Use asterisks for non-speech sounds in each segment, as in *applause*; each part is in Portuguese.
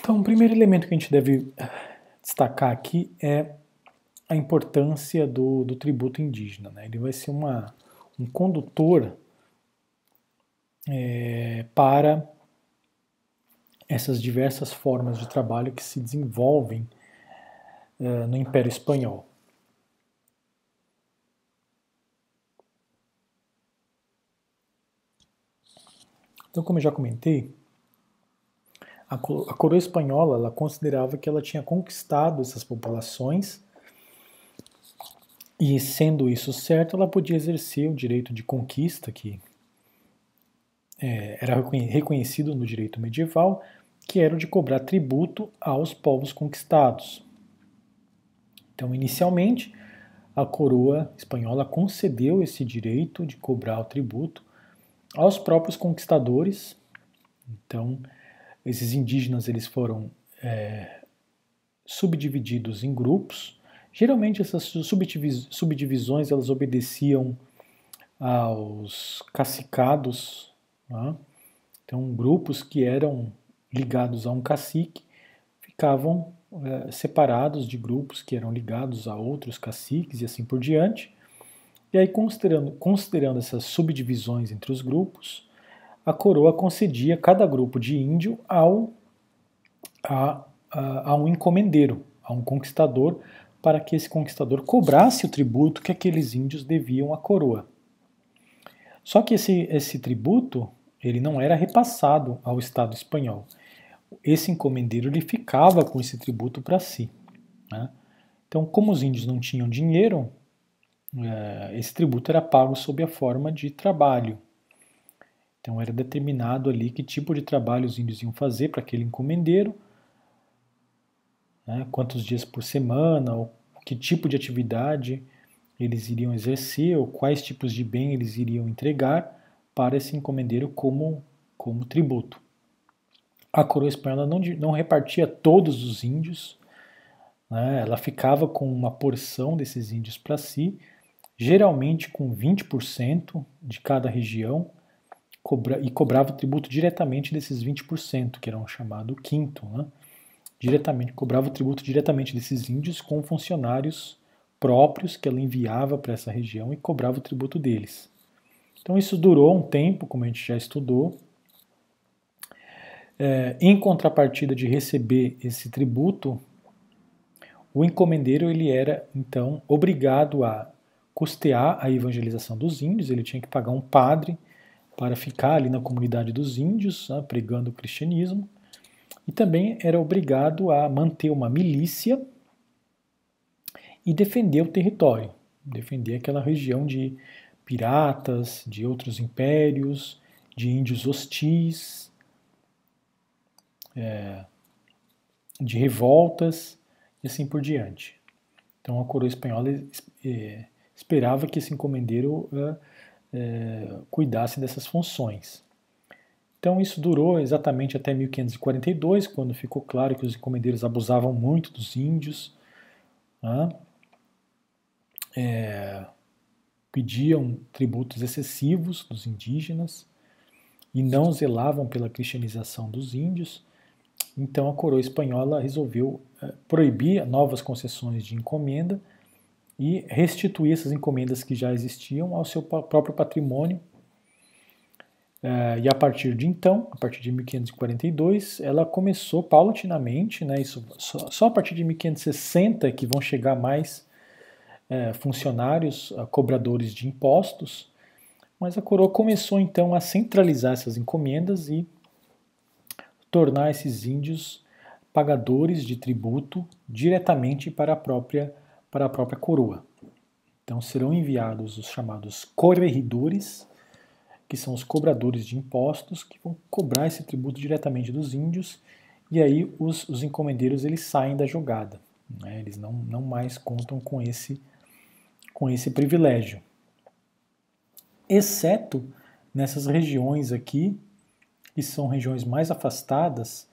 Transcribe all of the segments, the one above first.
Então, o primeiro elemento que a gente deve eh, destacar aqui é a importância do, do tributo indígena. Né? Ele vai ser uma, um condutor é, para essas diversas formas de trabalho que se desenvolvem é, no Império Espanhol. Então, como eu já comentei, a, coroa espanhola ela considerava que ela tinha conquistado essas populações e, sendo isso certo, ela podia exercer o direito de conquista que é, era reconhecido no direito medieval, que era o de cobrar tributo aos povos conquistados. Então, inicialmente, a coroa espanhola concedeu esse direito de cobrar o tributo aos próprios conquistadores. Então, esses indígenas eles foram é, subdivididos em grupos. Geralmente essas subdivisões elas obedeciam aos cacicados, né? então grupos que eram ligados a um cacique ficavam é, separados de grupos que eram ligados a outros caciques e assim por diante. E aí, considerando, considerando essas subdivisões entre os grupos, a coroa concedia cada grupo de índio ao, a, a, a um encomendeiro, a um conquistador, para que esse conquistador cobrasse o tributo que aqueles índios deviam à coroa. Só que esse, esse tributo ele não era repassado ao Estado espanhol. Esse encomendeiro ele ficava com esse tributo para si. Né? Então, como os índios não tinham dinheiro, é, esse tributo era pago sob a forma de trabalho. Então era determinado ali que tipo de trabalho os índios iam fazer para aquele encomendeiro, né, quantos dias por semana, ou que tipo de atividade eles iriam exercer, ou quais tipos de bem eles iriam entregar para esse encomendeiro como, como tributo. A coroa espanhola não, não repartia todos os índios, né, ela ficava com uma porção desses índios para si, geralmente com 20% de cada região, cobra, e cobrava tributo diretamente desses 20%, que era um chamado quinto, né? diretamente, cobrava o tributo diretamente desses índios com funcionários próprios que ela enviava para essa região e cobrava o tributo deles. Então isso durou um tempo, como a gente já estudou. É, em contrapartida de receber esse tributo, o encomendeiro ele era então obrigado a custear a evangelização dos índios, ele tinha que pagar um padre para ficar ali na comunidade dos índios, né, pregando o cristianismo, e também era obrigado a manter uma milícia e defender o território, defender aquela região de piratas, de outros impérios, de índios hostis, é, de revoltas e assim por diante. Então a coroa espanhola é, esperava que esse encomendeiro é, é, cuidasse dessas funções. Então isso durou exatamente até 1542, quando ficou claro que os encomendeiros abusavam muito dos índios, né? é, pediam tributos excessivos dos indígenas e não zelavam pela cristianização dos índios. Então a coroa espanhola resolveu é, proibir novas concessões de encomenda e restituir essas encomendas que já existiam ao seu próprio patrimônio. Uh, e a partir de então, a partir de 1542, ela começou paulatinamente, né, isso, só, a partir de 1560 que vão chegar mais uh, funcionários, cobradores de impostos, mas a coroa começou então a centralizar essas encomendas e tornar esses índios pagadores de tributo diretamente para a própria para a própria coroa. Então serão enviados os chamados corregidores, que são os cobradores de impostos, que vão cobrar esse tributo diretamente dos índios, e aí os, os encomendeiros eles saem da jogada. Né? Eles não, não mais contam com esse, com esse privilégio. Exceto nessas regiões aqui, que são regiões mais afastadas,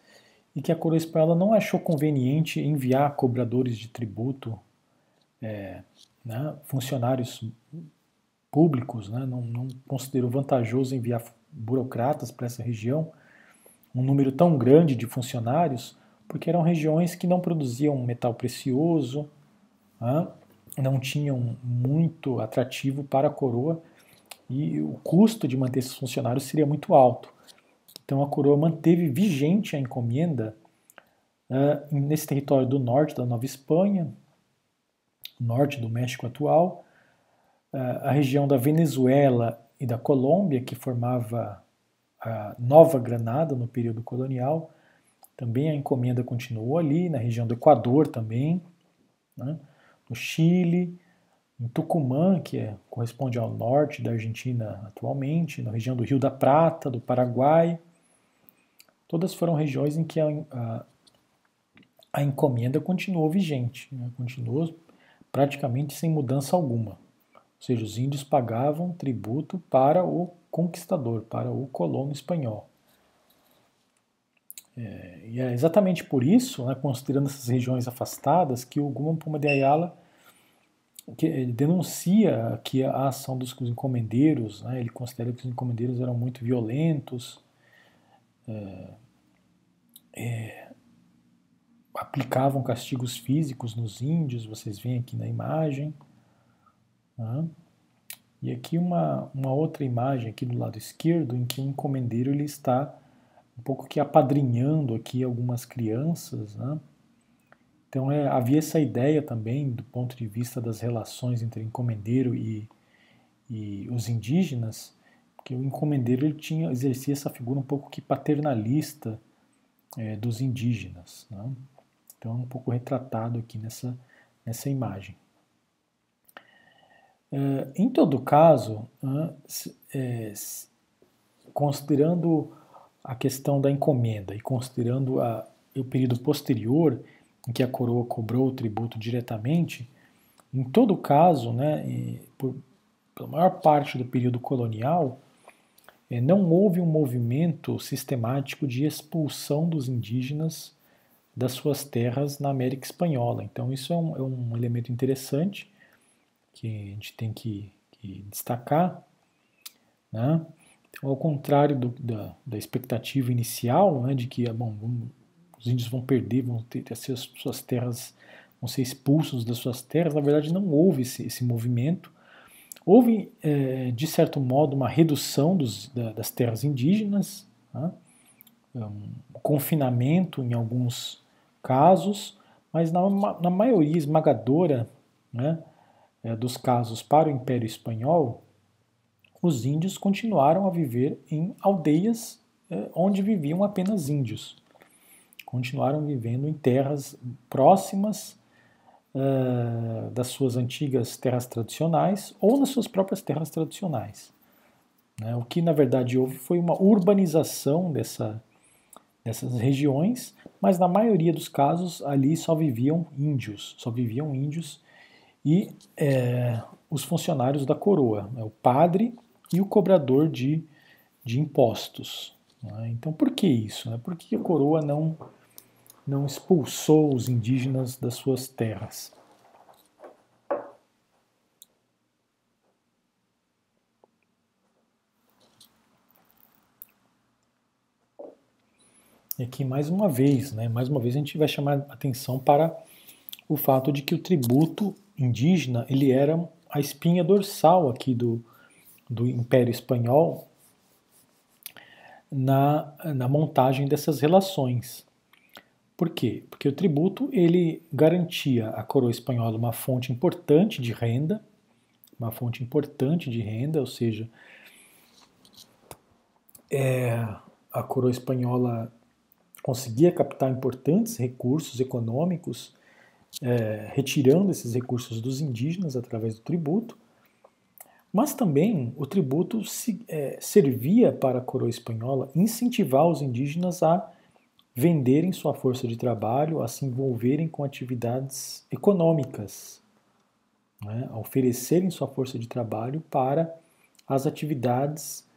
e que a coroa espanhola não achou conveniente enviar cobradores de tributo é, né, funcionários públicos, né, não, não considerou vantajoso enviar burocratas para essa região, um número tão grande de funcionários, porque eram regiões que não produziam metal precioso, né? não tinham muito atrativo para a coroa e o custo de manter esses funcionários seria muito alto. Então a coroa manteve vigente a encomenda uh, nesse território do norte da Nova Espanha, norte do México atual, a região da Venezuela e da Colômbia, que formava a Nova Granada no período colonial, também a encomenda continuou ali, na região do Equador também, né? no Chile, em Tucumã, que é, corresponde ao norte da Argentina atualmente, na região do Rio da Prata, do Paraguai. Todas foram regiões em que a, a, a encomenda continuou vigente, né? continuou praticamente sem mudança alguma. Ou seja, os índios pagavam tributo para o conquistador, para o colono espanhol. É, e é exatamente por isso, né, considerando essas regiões afastadas, que o Guma Puma de Ayala que denuncia que a ação dos encomendeiros, né, ele considera que os encomendeiros eram muito violentos, é, é, aplicavam castigos físicos nos índios, vocês veem aqui na imagem. Né? E aqui uma, uma outra imagem aqui do lado esquerdo, em que o encomendeiro ele está um pouco que apadrinhando aqui algumas crianças, né? Então é, havia essa ideia também do ponto de vista das relações entre encomendeiro e, e os indígenas, que o encomendeiro ele tinha exercia essa figura um pouco que paternalista é, dos indígenas. Né? Então é um pouco retratado aqui nessa, nessa imagem. É, em todo caso, é, considerando a questão da encomenda e considerando a, o período posterior em que a coroa cobrou o tributo diretamente, em todo caso, né, por, pela maior parte do período colonial, é, não houve um movimento sistemático de expulsão dos indígenas das suas terras na América Espanhola. Então, isso é um, é um elemento interessante que a gente tem que, que destacar. Né? Então, ao contrário do, da, da, expectativa inicial, né, de que bom, os índios vão perder, vão ter, ter as suas terras, vão ser expulsos das suas terras, na verdade não houve esse, esse movimento. Houve, é, de certo modo, uma redução dos, da, das terras indígenas, né? um confinamento em alguns casos, mas na, na maioria esmagadora né, é, dos casos para o Império Espanhol, os índios continuaram a viver em aldeias é, onde viviam apenas índios. Continuaram vivendo em terras próximas uh, das suas antigas terras tradicionais ou nas suas próprias terras tradicionais. Né? O que na verdade houve foi uma urbanização dessa, dessas regiões, mas na maioria dos casos ali só viviam índios, só viviam índios e é, os funcionários da coroa, né? o padre e o cobrador de, de impostos. Né? Então, por que isso? Né? Por que a coroa não, não expulsou os indígenas das suas terras? E aqui mais uma vez, né, mais uma vez a gente vai chamar atenção para o fato de que o tributo indígena ele era a espinha dorsal aqui do, do Império Espanhol na, na montagem dessas relações. Por quê? Porque o tributo ele garantia à coroa espanhola uma fonte importante de renda, uma fonte importante de renda, ou seja, é, a coroa espanhola conseguia captar importantes recursos econômicos, é, retirando esses recursos dos indígenas através do tributo, mas também o tributo se, é, servia para a coroa espanhola incentivar os indígenas a venderem sua força de trabalho, a se envolverem com atividades econômicas, né, a oferecerem sua força de trabalho para as atividades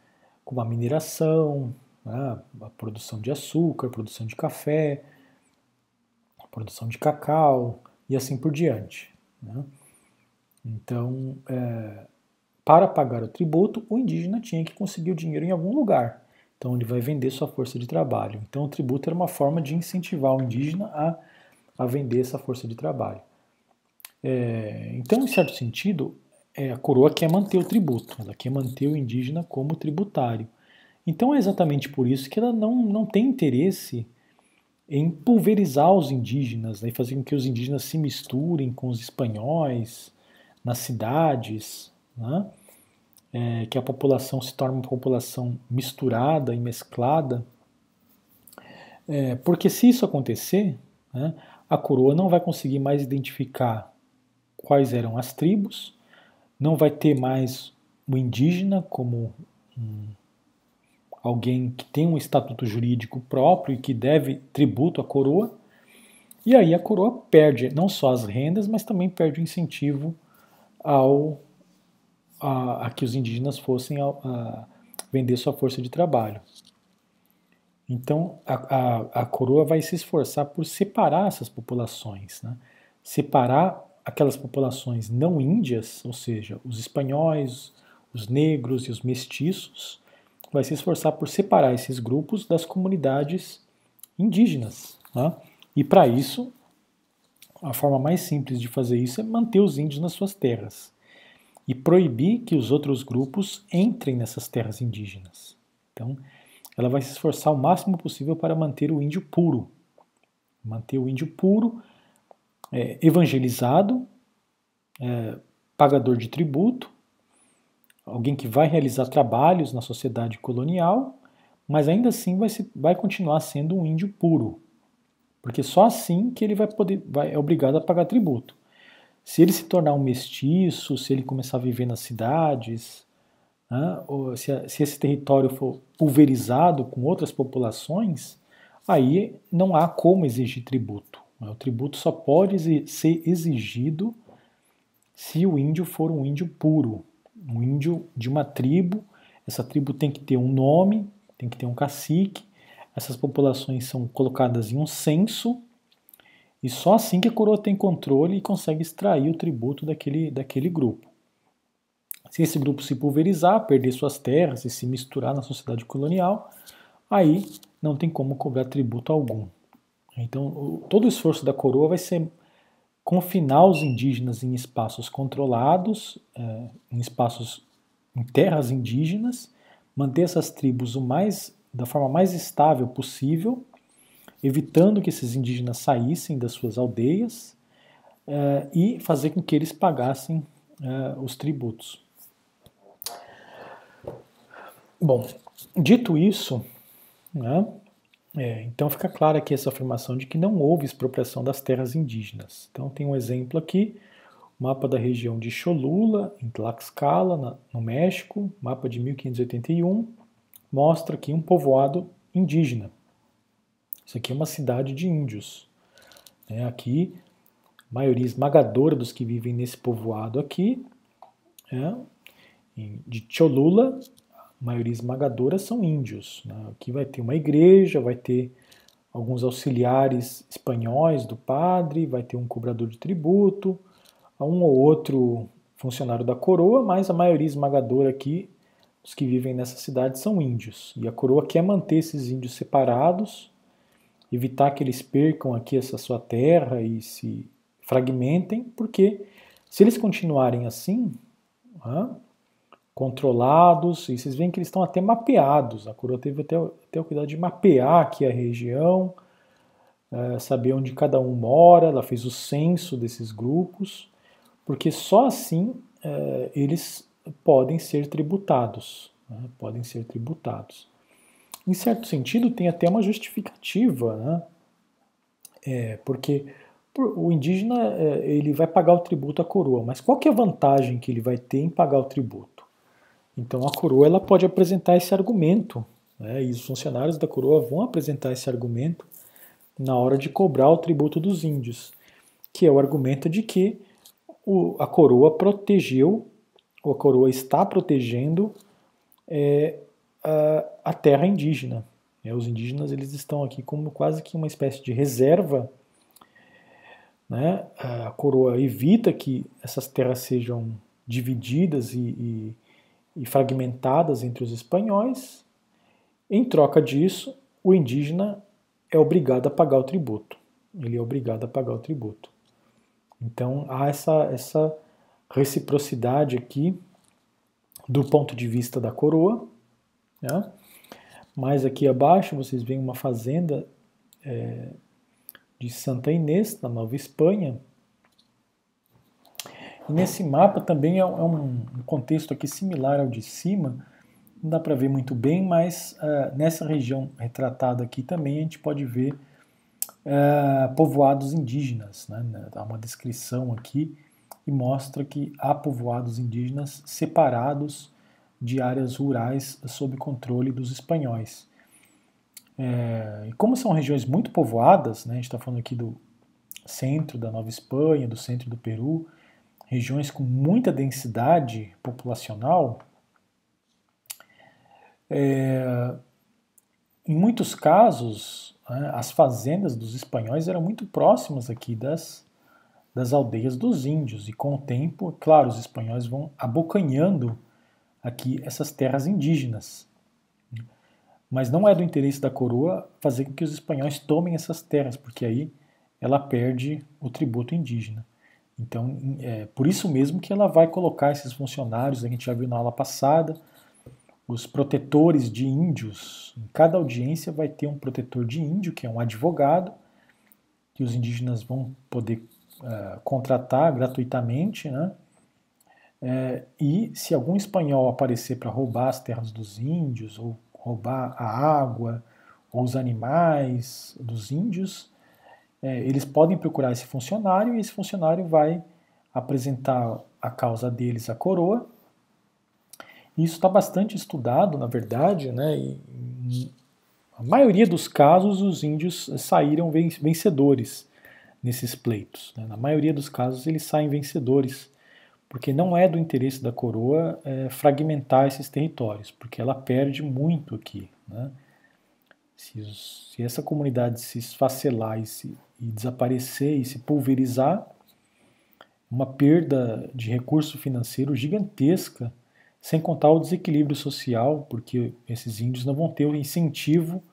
como a mineração, né, a produção de açúcar, a produção de café, a produção de cacau e assim por diante. Né. Então, é, para pagar o tributo, o indígena tinha que conseguir o dinheiro em algum lugar. Então ele vai vender sua força de trabalho. Então o tributo era uma forma de incentivar o indígena a, a vender essa força de trabalho. É, então, em certo sentido, é, a coroa quer manter o tributo, ela quer manter o indígena como tributário. Então é exatamente por isso que ela não, não tem interesse em pulverizar os indígenas, né, e fazer com que os indígenas se misturem com os espanhóis nas cidades, né, é, que a população se torne uma população misturada e mesclada. É, porque se isso acontecer, né, a coroa não vai conseguir mais identificar quais eram as tribos, não vai ter mais o indígena como um, alguém que tem um estatuto jurídico próprio e que deve tributo à coroa. E aí a coroa perde não só as rendas, mas também perde o incentivo ao a, a que os indígenas fossem a, a vender sua força de trabalho. Então a, a, coroa vai se esforçar por separar essas populações, né? separar aquelas populações não índias, ou seja, os espanhóis, os negros e os mestiços, vai se esforçar por separar esses grupos das comunidades indígenas. Né? E para isso, a forma mais simples de fazer isso é manter os índios nas suas terras e proibir que os outros grupos entrem nessas terras indígenas. Então, ela vai se esforçar o máximo possível para manter o índio puro, manter o índio puro, é, evangelizado, é, pagador de tributo, alguém que vai realizar trabalhos na sociedade colonial, mas ainda assim vai, se, vai continuar sendo um índio puro, porque só assim que ele vai poder, vai, é obrigado a pagar tributo. Se ele se tornar um mestiço, se ele começar a viver nas cidades, né, se, se esse território for pulverizado com outras populações, aí não há como exigir tributo. Né. O tributo só pode ser exigido se o índio for um índio puro, um índio de uma tribo. Essa tribo tem que ter um nome, tem que ter um cacique. Essas populações são colocadas em um censo e só assim que a coroa tem controle e consegue extrair o tributo daquele, daquele grupo. Se esse grupo se pulverizar, perder suas terras e se misturar na sociedade colonial, aí não tem como cobrar tributo algum. Então, todo o esforço da coroa vai ser confinar os indígenas em espaços controlados, é, em espaços em terras indígenas, manter essas tribos o mais da forma mais estável possível evitando que esses indígenas saíssem das suas aldeias uh, e fazer com que eles pagassem uh, os tributos. Bom, dito isso, né, é, então fica clara aqui essa afirmação de que não houve expropriação das terras indígenas. Então tem um exemplo aqui, mapa da região de Cholula, em Tlaxcala, no México, mapa de 1581, mostra aqui um povoado indígena. Isso aqui é uma cidade de índios. Né? Aqui, a maioria esmagadora dos que vivem nesse povoado aqui, é, de Cholula, maioria esmagadora são índios. Né? Aqui vai ter uma igreja, vai ter alguns auxiliares espanhóis do padre, vai ter um cobrador de tributo, um ou outro funcionário da coroa, mas a maioria esmagadora aqui, os que vivem nessa cidade, são índios. E a coroa quer manter esses índios separados evitar que eles percam aqui essa sua terra e se fragmentem, porque se eles continuarem assim, controlados, e vocês veem que eles estão até mapeados, a coroa teve até, até o cuidado de mapear aqui a região, é, saber onde cada um mora, ela fez o censo desses grupos, porque só assim é, eles podem ser tributados, né, podem ser tributados em certo sentido, tem até uma justificativa, né? É, porque o indígena é, ele vai pagar o tributo à coroa, mas qual que é a vantagem que ele vai ter em pagar o tributo? Então a coroa ela pode apresentar esse argumento, né, e os funcionários da coroa vão apresentar esse argumento na hora de cobrar o tributo dos índios, que é o argumento de que o, a coroa protegeu, ou a coroa está protegendo é, a, a terra indígena. É, os indígenas eles estão aqui como quase que uma espécie de reserva. Né? A coroa evita que essas terras sejam divididas e, e, e fragmentadas entre os espanhóis Em troca disso, o indígena é obrigado a pagar o tributo. Ele é obrigado a pagar o tributo. Então há essa, essa reciprocidade aqui do ponto de vista da coroa. Né? Mais aqui abaixo vocês veem uma fazenda é, de Santa Inês, na Nova Espanha. E nesse mapa também é, um contexto aqui similar ao de cima, não dá para ver muito bem, mas uh, nessa região retratada aqui também a gente pode ver uh, povoados indígenas. Né? Dá uma descrição aqui e mostra que há povoados indígenas separados de áreas rurais sob controle dos espanhóis. É, e como são regiões muito povoadas, né, a gente está falando aqui do centro da Nova Espanha, do centro do Peru, regiões com muita densidade populacional, é, em muitos casos, né, as fazendas dos espanhóis eram muito próximas aqui das, das aldeias dos índios, e com o tempo, claro, os espanhóis vão abocanhando aqui essas terras indígenas. Mas não é do interesse da coroa fazer com que os espanhóis tomem essas terras, porque aí ela perde o tributo indígena. Então, é por isso mesmo que ela vai colocar esses funcionários, a gente já viu na aula passada, os protetores de índios. Em cada audiência vai ter um protetor de índio, que é um advogado, que os indígenas vão poder uh, contratar gratuitamente, né? É, e se algum espanhol aparecer para roubar as terras dos índios, ou roubar a água, ou os animais dos índios, é, eles podem procurar esse funcionário e esse funcionário vai apresentar a causa deles à coroa. Isso está bastante estudado, na verdade, né? E, a maioria dos casos, os índios saíram vencedores nesses pleitos. Né? Na maioria dos casos, eles saem vencedores porque não é do interesse da coroa é, fragmentar esses territórios, porque ela perde muito aqui. Né? Se, se, essa comunidade se esfacelar e, se, e desaparecer e se pulverizar, uma perda de recurso financeiro gigantesca, sem contar o desequilíbrio social, porque esses índios não vão ter o incentivo,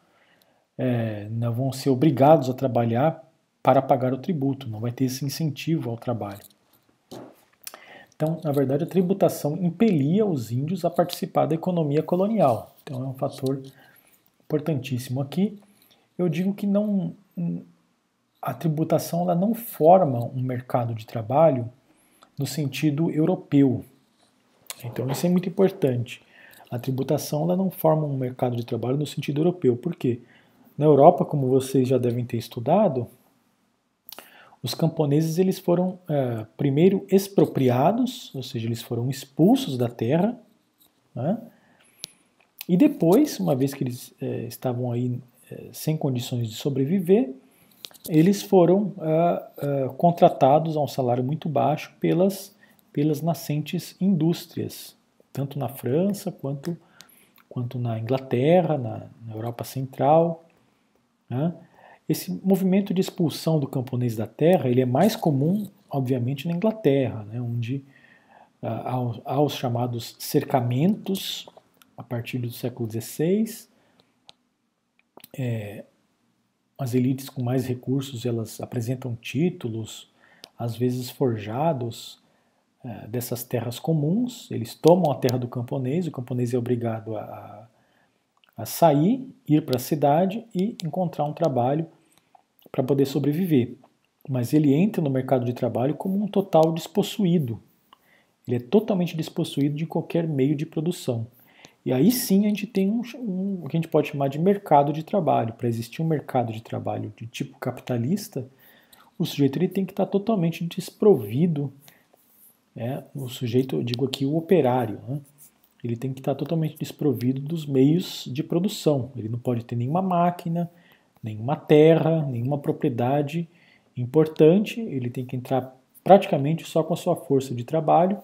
é, não vão ser obrigados a trabalhar para pagar o tributo, não vai ter esse incentivo ao trabalho. Então, na verdade, a tributação impelia os índios a participar da economia colonial. Então, é um fator importantíssimo aqui. Eu digo que não a tributação ela não forma um mercado de trabalho no sentido europeu. Então, isso é muito importante. A tributação ela não forma um mercado de trabalho no sentido europeu. Por quê? Na Europa, como vocês já devem ter estudado, os camponeses eles foram é, primeiro expropriados, ou seja, eles foram expulsos da terra, né? E depois, uma vez que eles é, estavam aí é, sem condições de sobreviver, eles foram é, é, contratados a um salário muito baixo pelas, pelas nascentes indústrias, tanto na França quanto, quanto na Inglaterra, na, na Europa Central. Né? Esse movimento de expulsão do camponês da terra ele é mais comum, obviamente, na Inglaterra, né, onde uh, há, os chamados cercamentos a partir do século XVI. É, as elites com mais recursos elas apresentam títulos, às vezes forjados, é, dessas terras comuns. Eles tomam a terra do camponês, o camponês é obrigado a, a sair, ir para a cidade e encontrar um trabalho para poder sobreviver. Mas ele entra no mercado de trabalho como um total despossuído. Ele é totalmente despossuído de qualquer meio de produção. E aí sim a gente tem um, um, o que a gente pode chamar de mercado de trabalho. Para existir um mercado de trabalho de tipo capitalista, o sujeito ele tem que estar totalmente desprovido. Né? O sujeito, eu digo aqui o operário, né? ele tem que estar totalmente desprovido dos meios de produção. Ele não pode ter nenhuma máquina, nenhuma terra, nenhuma propriedade importante, ele tem que entrar praticamente só com a sua força de trabalho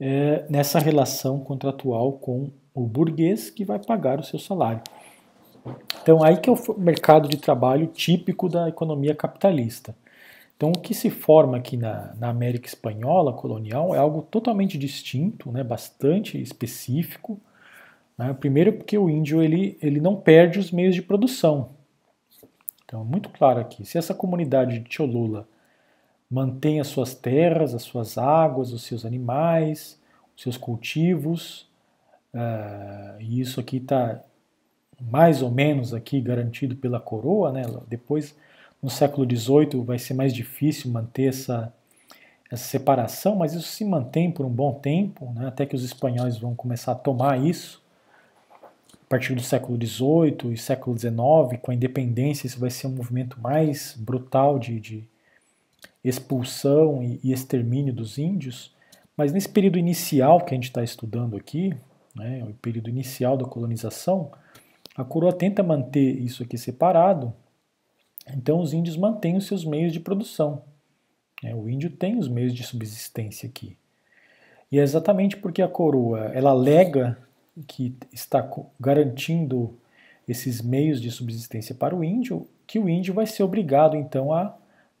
é, nessa relação contratual com o burguês que vai pagar o seu salário. Então, aí que é o mercado de trabalho típico da economia capitalista. Então, o que se forma aqui na, na América Espanhola colonial é algo totalmente distinto, né, bastante específico, Né? Primeiro porque o índio ele, ele não perde os meios de produção. Então, muito claro aqui, se essa comunidade de Cholula mantém as suas terras, as suas águas, os seus animais, os seus cultivos, uh, e isso aqui está mais ou menos aqui garantido pela coroa, né? Depois, no século XVIII, vai ser mais difícil manter essa, essa separação, mas isso se mantém por um bom tempo, né? até que os espanhóis vão começar a tomar isso. A partir do século XVIII e século XIX, com a independência, isso vai ser um movimento mais brutal de, de expulsão e, extermínio dos índios. Mas nesse período inicial que a gente está estudando aqui, né, o período inicial da colonização, a coroa tenta manter isso aqui separado, então os índios mantêm os seus meios de produção. Né, o índio tem os meios de subsistência aqui. E é exatamente porque a coroa ela alega que está garantindo esses meios de subsistência para o índio, que o índio vai ser obrigado então a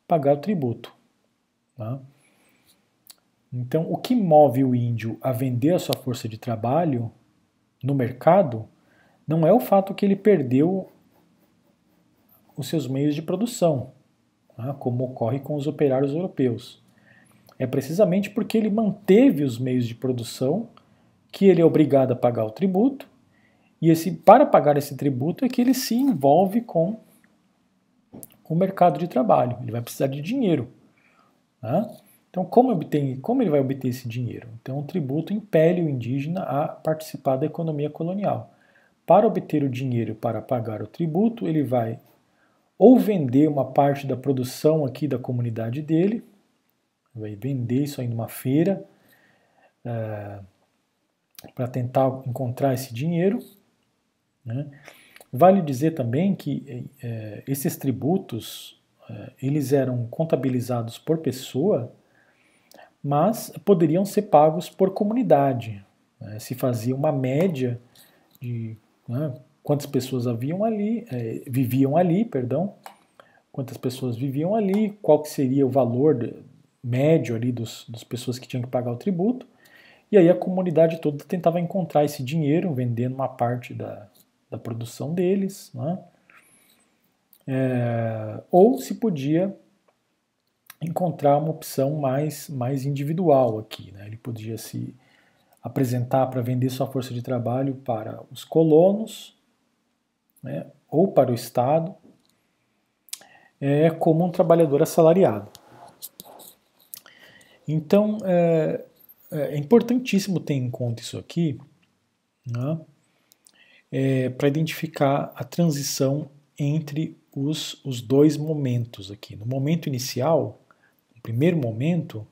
pagar o tributo. Tá? Então, o que move o índio a vender a sua força de trabalho no mercado não é o fato que ele perdeu os seus meios de produção, né, como ocorre com os operários europeus. É precisamente porque ele manteve os meios de produção que ele é obrigado a pagar o tributo, e esse, para pagar esse tributo é que ele se envolve com o mercado de trabalho. Ele vai precisar de dinheiro. Né? Então, como, obtém, como ele vai obter esse dinheiro? Então, o tributo impele o indígena a participar da economia colonial. Para obter o dinheiro para pagar o tributo, ele vai ou vender uma parte da produção aqui da comunidade dele, vai vender isso aí numa feira é, para tentar encontrar esse dinheiro. Né? Vale dizer também que é, esses tributos eles eram contabilizados por pessoa mas poderiam ser pagos por comunidade. Né? Se fazia uma média de né, quantas pessoas haviam ali, é, viviam ali, perdão, quantas pessoas viviam ali, qual que seria o valor de, médio ali dos, das pessoas que tinham que pagar o tributo, e aí a comunidade toda tentava encontrar esse dinheiro vendendo uma parte da, da produção deles, né? É, ou se podia encontrar uma opção mais, mais individual aqui. Né? Ele podia se apresentar para vender sua força de trabalho para os colonos né? ou para o Estado é, como um trabalhador assalariado. Então, é, é importantíssimo ter em conta isso aqui né? é, para identificar a transição entre os, os dois momentos aqui. No momento inicial, primeiro momento,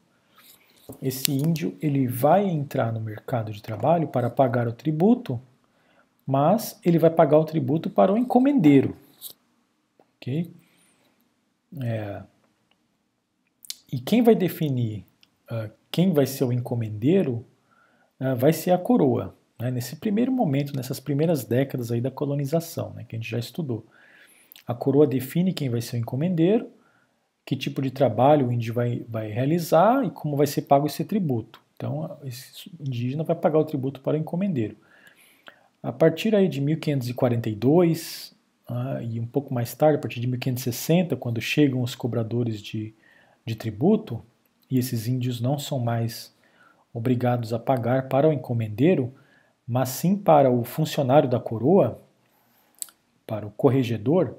esse índio ele vai entrar no mercado de trabalho para pagar o tributo, mas ele vai pagar o tributo para o encomendeiro. Ok? É, e quem vai definir uh, quem vai ser o encomendeiro uh, vai ser a coroa. Né? Nesse primeiro momento, nessas primeiras décadas aí da colonização, né, que a gente já estudou. A coroa define quem vai ser o encomendeiro, que tipo de trabalho o índio vai, vai realizar e como vai ser pago esse tributo. Então, esse indígena vai pagar o tributo para o encomendeiro. A partir aí de 1542 ah, e um pouco mais tarde, a partir de 1560, quando chegam os cobradores de, de tributo, e esses índios não são mais obrigados a pagar para o encomendeiro, mas sim para o funcionário da coroa, para o corregedor,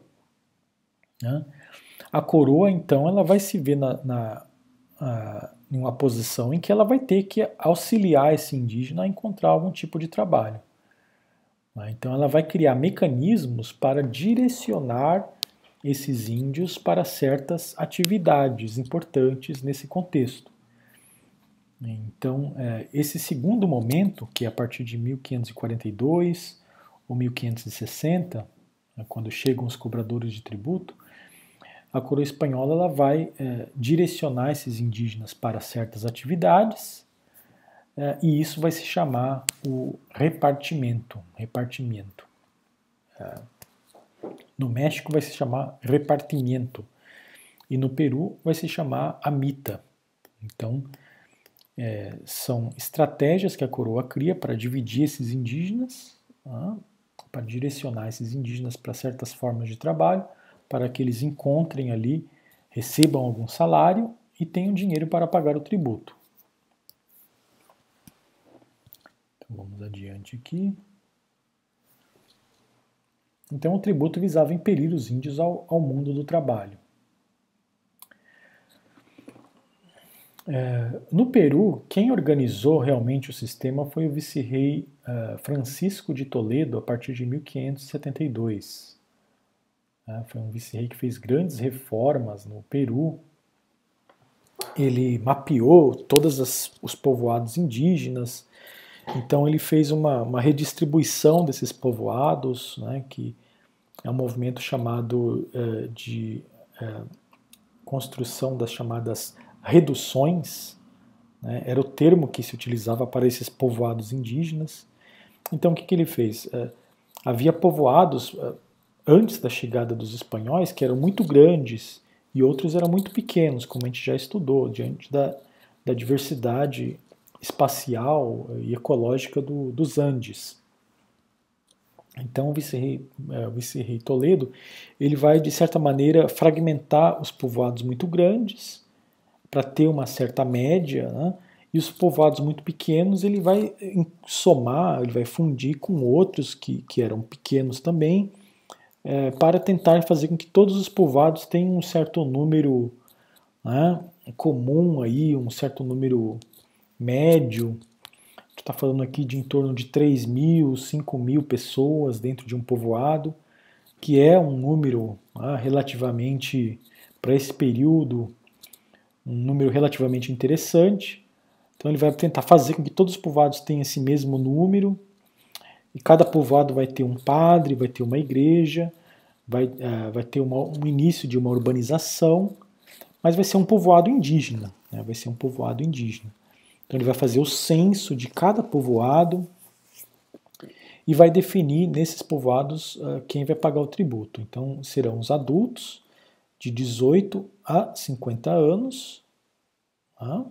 né? a coroa, então, ela vai se ver na, na em uma posição em que ela vai ter que auxiliar esse indígena a encontrar algum tipo de trabalho. Né? Então, ela vai criar mecanismos para direcionar esses índios para certas atividades importantes nesse contexto. Então, é, esse segundo momento, que é a partir de 1542 ou 1560, né, quando chegam os cobradores de tributo, a coroa espanhola ela vai é, direcionar esses indígenas para certas atividades é, e isso vai se chamar o repartimento. repartimento. É, no México vai se chamar repartimento e no Peru vai se chamar amita. Então, é, são estratégias que a coroa cria para dividir esses indígenas né, para direcionar esses indígenas para certas formas de trabalho, para que eles encontrem ali, recebam algum salário e tenham dinheiro para pagar o tributo. Então vamos adiante aqui. Então o tributo visava impelir os índios ao, ao mundo do trabalho. É, no Peru, quem organizou realmente o sistema foi o vice-rei uh, Francisco de Toledo a partir de 1572. Uh, é, foi um vice-rei que fez grandes reformas no Peru. Ele mapeou todos os povoados indígenas, então ele fez uma, uma redistribuição desses povoados, né, que é um movimento chamado uh, de construção das chamadas reduções, né, era o termo que se utilizava para esses povoados indígenas. Então o que, que ele fez? É, havia povoados antes da chegada dos espanhóis que eram muito grandes e outros eram muito pequenos, como a gente já estudou, diante da, da diversidade espacial e ecológica do, dos Andes. Então o vice-rei é, vice Toledo ele vai de certa maneira fragmentar os povoados muito grandes para ter uma certa média, né? e os povoados muito pequenos ele vai somar, ele vai fundir com outros que, que eram pequenos também, é, para tentar fazer com que todos os povoados tenham um certo número né, comum aí, um certo número médio. está falando aqui de em torno de 3 mil, 5 mil pessoas dentro de um povoado, que é um número né, relativamente para esse período um número relativamente interessante. Então ele vai tentar fazer com que todos os povoados tenham esse mesmo número. E cada povoado vai ter um padre, vai ter uma igreja, vai, uh, vai ter uma, um início de uma urbanização, mas vai ser um povoado indígena. Né? Vai ser um povoado indígena. Então ele vai fazer o censo de cada povoado e vai definir nesses povoados uh, quem vai pagar o tributo. Então serão os adultos de 18 a 50 anos, tá?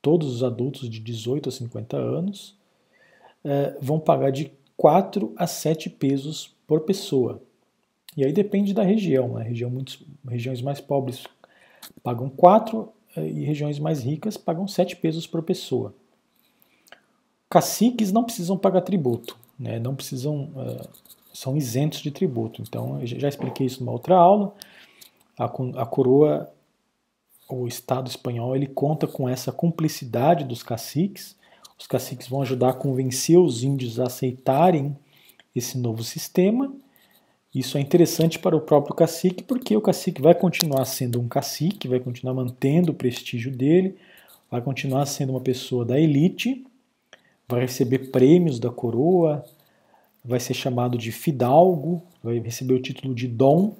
todos os adultos de 18 a 50 anos é, vão pagar de 4 a 7 pesos por pessoa. E aí depende da região. Né? Região muitos, regiões mais pobres pagam 4 é, e regiões mais ricas pagam 7 pesos por pessoa. Caciques não precisam pagar tributo, né? não precisam, uh, são isentos de tributo. Então, eu já expliquei isso numa outra aula a, a coroa, o Estado espanhol, ele conta com essa cumplicidade dos caciques. Os caciques vão ajudar a convencer os índios a aceitarem esse novo sistema. Isso é interessante para o próprio cacique, porque o cacique vai continuar sendo um cacique, vai continuar mantendo o prestígio dele, vai continuar sendo uma pessoa da elite, vai receber prêmios da coroa, vai ser chamado de fidalgo, vai receber o título de dom,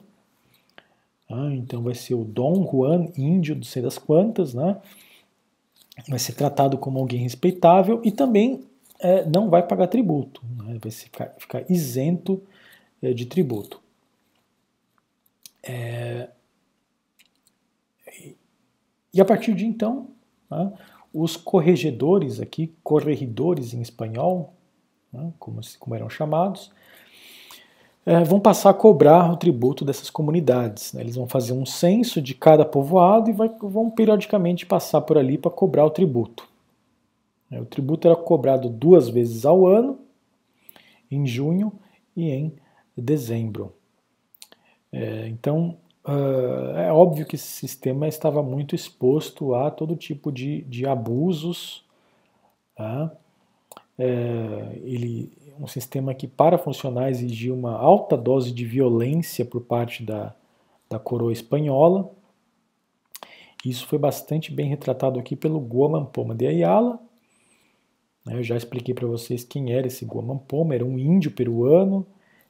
ah, então vai ser o Dom Juan Índio, não sei das quantas, né? Vai ser tratado como alguém respeitável e também é, não vai pagar tributo, né? vai ficar, ficar isento é, de tributo. É... E a partir de então, né, os corregedores aqui, corregidores em espanhol, né, como, como eram chamados, é, vão passar a cobrar o tributo dessas comunidades. Né? Eles vão fazer um censo de cada povoado e vai, vão periodicamente passar por ali para cobrar o tributo. É, o tributo era cobrado duas vezes ao ano, em junho e em dezembro. É, então, uh, é óbvio que esse sistema estava muito exposto a todo tipo de, de abusos. Tá? É, ele um sistema que, para funcionar, exigia uma alta dose de violência por parte da, da coroa espanhola. Isso foi bastante bem retratado aqui pelo Guaman Poma de Ayala. Né, eu já expliquei para vocês quem era esse Guaman Poma, era um índio peruano,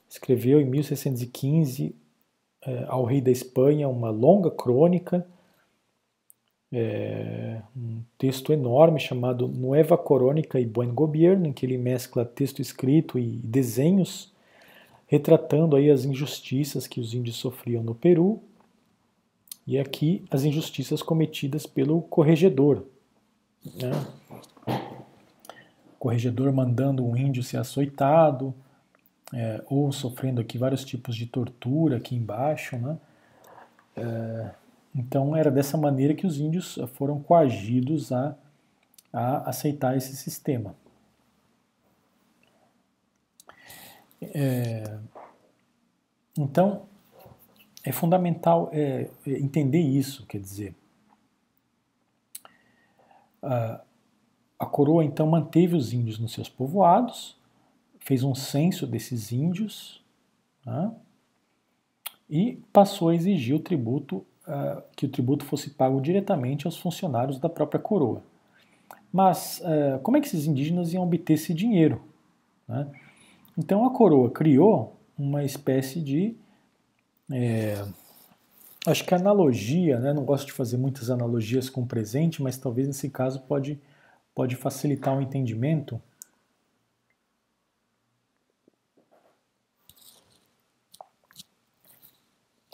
escreveu em 1615 eh, ao rei da Espanha uma longa crônica é, um texto enorme chamado Nueva Corônica e Buen Gobierno, em que ele mescla texto escrito e desenhos, retratando aí as injustiças que os índios sofriam no Peru, e aqui as injustiças cometidas pelo corregedor. Né? corregedor mandando um índio ser açoitado, é, ou sofrendo aqui vários tipos de tortura aqui embaixo, né? É, então era dessa maneira que os índios foram coagidos a, a aceitar esse sistema. É, então é fundamental é, entender isso, quer dizer, a, a coroa então manteve os índios nos seus povoados, fez um censo desses índios né, e passou a exigir o tributo, uh, que o tributo fosse pago diretamente aos funcionários da própria coroa. Mas uh, como é que esses indígenas iam obter esse dinheiro? Né? Então a coroa criou uma espécie de. É, acho que analogia, né? não gosto de fazer muitas analogias com o presente, mas talvez nesse caso pode, pode facilitar o entendimento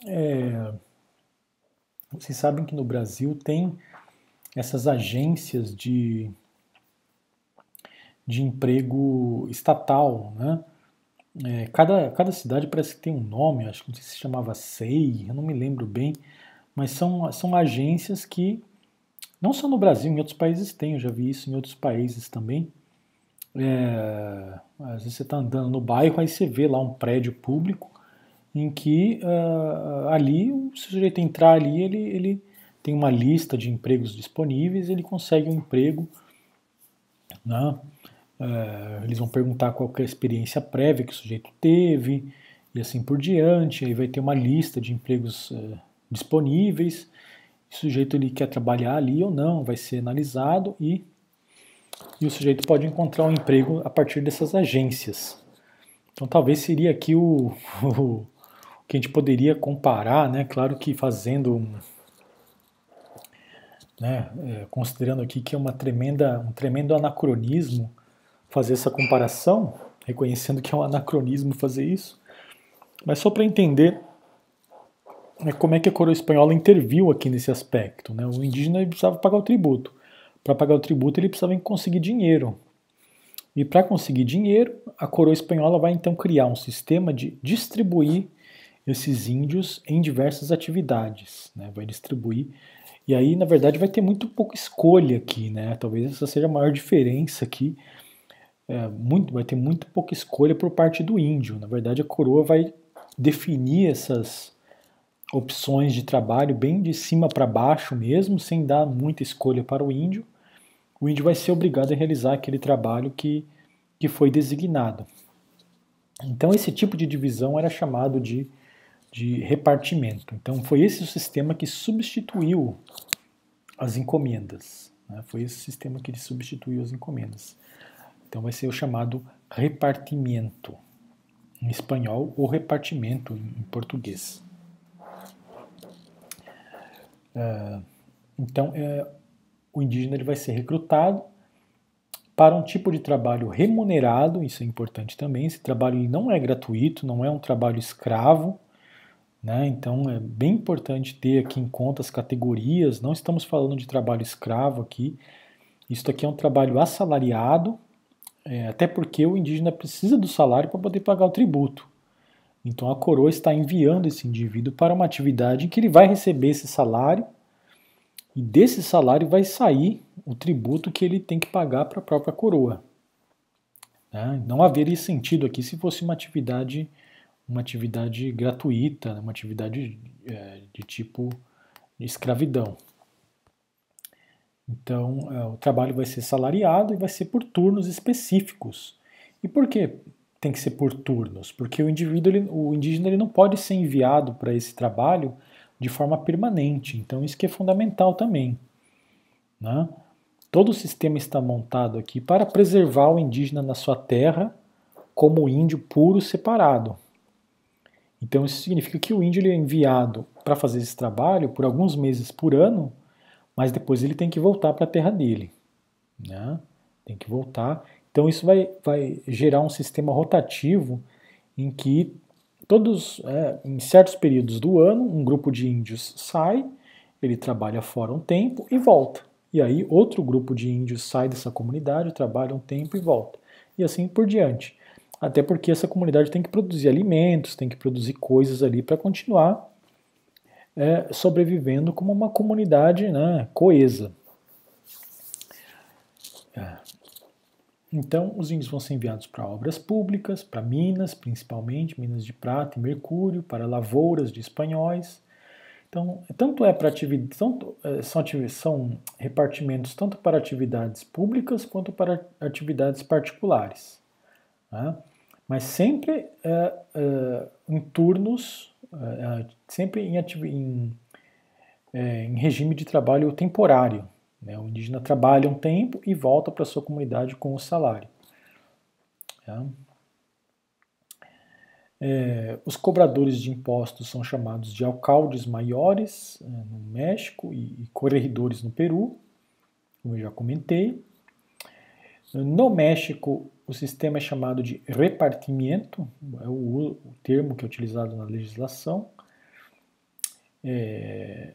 É, vocês sabem que no Brasil tem essas agências de, de emprego estatal, né? É, cada, cada cidade parece que tem um nome, acho que não sei se chamava SEI, eu não me lembro bem, mas são, são agências que, não só no Brasil, em outros países tem, eu já vi isso em outros países também. É, às vezes você está andando no bairro, aí você vê lá um prédio público, em que uh, ali o sujeito entrar ali, ele, ele tem uma lista de empregos disponíveis, ele consegue um emprego, né? Uh, eles vão perguntar qual é a experiência prévia que o sujeito teve e assim por diante. Aí vai ter uma lista de empregos uh, disponíveis. O sujeito ele quer trabalhar ali ou não, vai ser analisado e, e o sujeito pode encontrar um emprego a partir dessas agências. Então talvez seria aqui o, *laughs* o que a gente poderia comparar, né? Claro que fazendo, né, é, considerando aqui que é uma tremenda, um tremendo anacronismo fazer essa comparação, reconhecendo que é um anacronismo fazer isso, mas só para entender né, como é que a coroa espanhola interviu aqui nesse aspecto. Né? O indígena precisava pagar o tributo. Para pagar o tributo, ele precisava conseguir dinheiro. E para conseguir dinheiro, a coroa espanhola vai então criar um sistema de distribuir esses índios em diversas atividades, né? vai distribuir. E aí, na verdade, vai ter muito pouca escolha aqui, né? Talvez essa seja a maior diferença aqui. É, muito, vai ter muito pouca escolha por parte do índio. Na verdade, a coroa vai definir essas opções de trabalho bem de cima para baixo mesmo, sem dar muita escolha para o índio. O índio vai ser obrigado a realizar aquele trabalho que, que foi designado. Então, esse tipo de divisão era chamado de de repartimento. Então, foi esse o sistema que substituiu as encomendas. Né? Foi esse sistema que substituiu as encomendas. Então, vai ser o chamado repartimento em espanhol ou repartimento em português. Uh, então, é, o indígena ele vai ser recrutado para um tipo de trabalho remunerado, isso é importante também. Esse trabalho não é gratuito, não é um trabalho escravo, né? Então é bem importante ter aqui em conta as categorias. Não estamos falando de trabalho escravo aqui. Isso aqui é um trabalho assalariado, é, até porque o indígena precisa do salário para poder pagar o tributo. Então a coroa está enviando esse indivíduo para uma atividade em que ele vai receber esse salário e desse salário vai sair o tributo que ele tem que pagar para a própria coroa. Né? Não haveria sentido aqui se fosse uma atividade uma atividade gratuita, uma atividade é, de tipo de escravidão. Então, é, o trabalho vai ser salariado e vai ser por turnos específicos. E por que tem que ser por turnos? Porque o indivíduo, ele, o indígena, ele não pode ser enviado para esse trabalho de forma permanente. Então, isso que é fundamental também. Né? Todo o sistema está montado aqui para preservar o indígena na sua terra como índio puro separado. Então isso significa que o índio ele é enviado para fazer esse trabalho por alguns meses por ano, mas depois ele tem que voltar para a terra dele. Né? Tem que voltar. Então isso vai, vai gerar um sistema rotativo em que todos, é, em certos períodos do ano, um grupo de índios sai, ele trabalha fora um tempo e volta. E aí outro grupo de índios sai dessa comunidade, trabalha um tempo e volta. E assim por diante. Até porque essa comunidade tem que produzir alimentos, tem que produzir coisas ali para continuar é, sobrevivendo como uma comunidade né, coesa. É. Então, os índios vão ser enviados para obras públicas, para minas, principalmente, minas de prata e mercúrio, para lavouras de espanhóis. Então, tanto é para atividades, é, são, são repartimentos tanto para atividades públicas quanto para atividades particulares. Né? Mas sempre é, é, em turnos, é, sempre em, em, em regime de trabalho temporário, né? O indígena trabalha um tempo e volta para sua comunidade com o salário. Tá? É, os cobradores de impostos são chamados de alcaldes maiores é, no México e, e corregedores no Peru, como eu já comentei. No México, o sistema é chamado de repartimento, é o, o termo que é utilizado na legislação. É,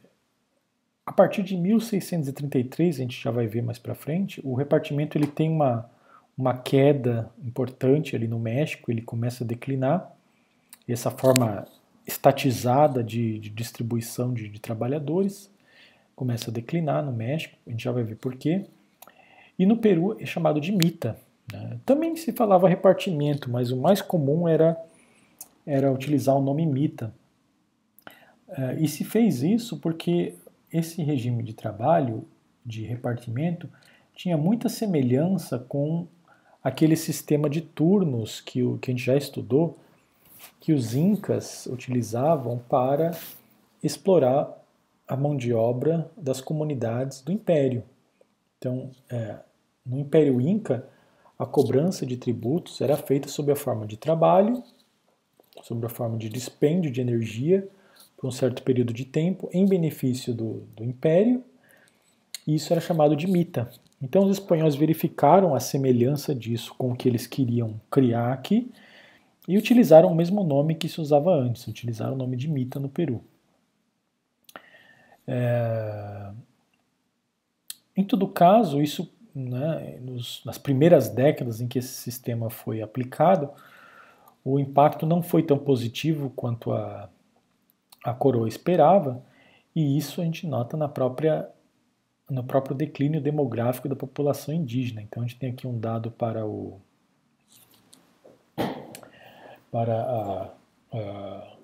a partir de 1633, a gente já vai ver mais para frente, o repartimento ele tem uma, uma queda importante ali no México, ele começa a declinar. Essa forma estatizada de, de distribuição de, de, trabalhadores começa a declinar no México, a gente já vai ver por quê. E no Peru é chamado de mita. Né? Também se falava repartimento, mas o mais comum era, era utilizar o nome mita. Uh, e se fez isso porque esse regime de trabalho, de repartimento, tinha muita semelhança com aquele sistema de turnos que, o, que a gente já estudou, que os incas utilizavam para explorar a mão de obra das comunidades do império. Então, é, no Império Inca, a cobrança de tributos era feita sob a forma de trabalho, sob a forma de dispêndio de energia por um certo período de tempo em benefício do, do império, e isso era chamado de mita. Então os espanhóis verificaram a semelhança disso com o que eles queriam criar aqui e utilizaram o mesmo nome que se usava antes, utilizaram o nome de mita no Peru. É... Em todo caso, isso né, nos, nas primeiras décadas em que esse sistema foi aplicado, o impacto não foi tão positivo quanto a, a coroa esperava, e isso a gente nota na própria, no próprio declínio demográfico da população indígena. Então a gente tem aqui um dado para o para a, a,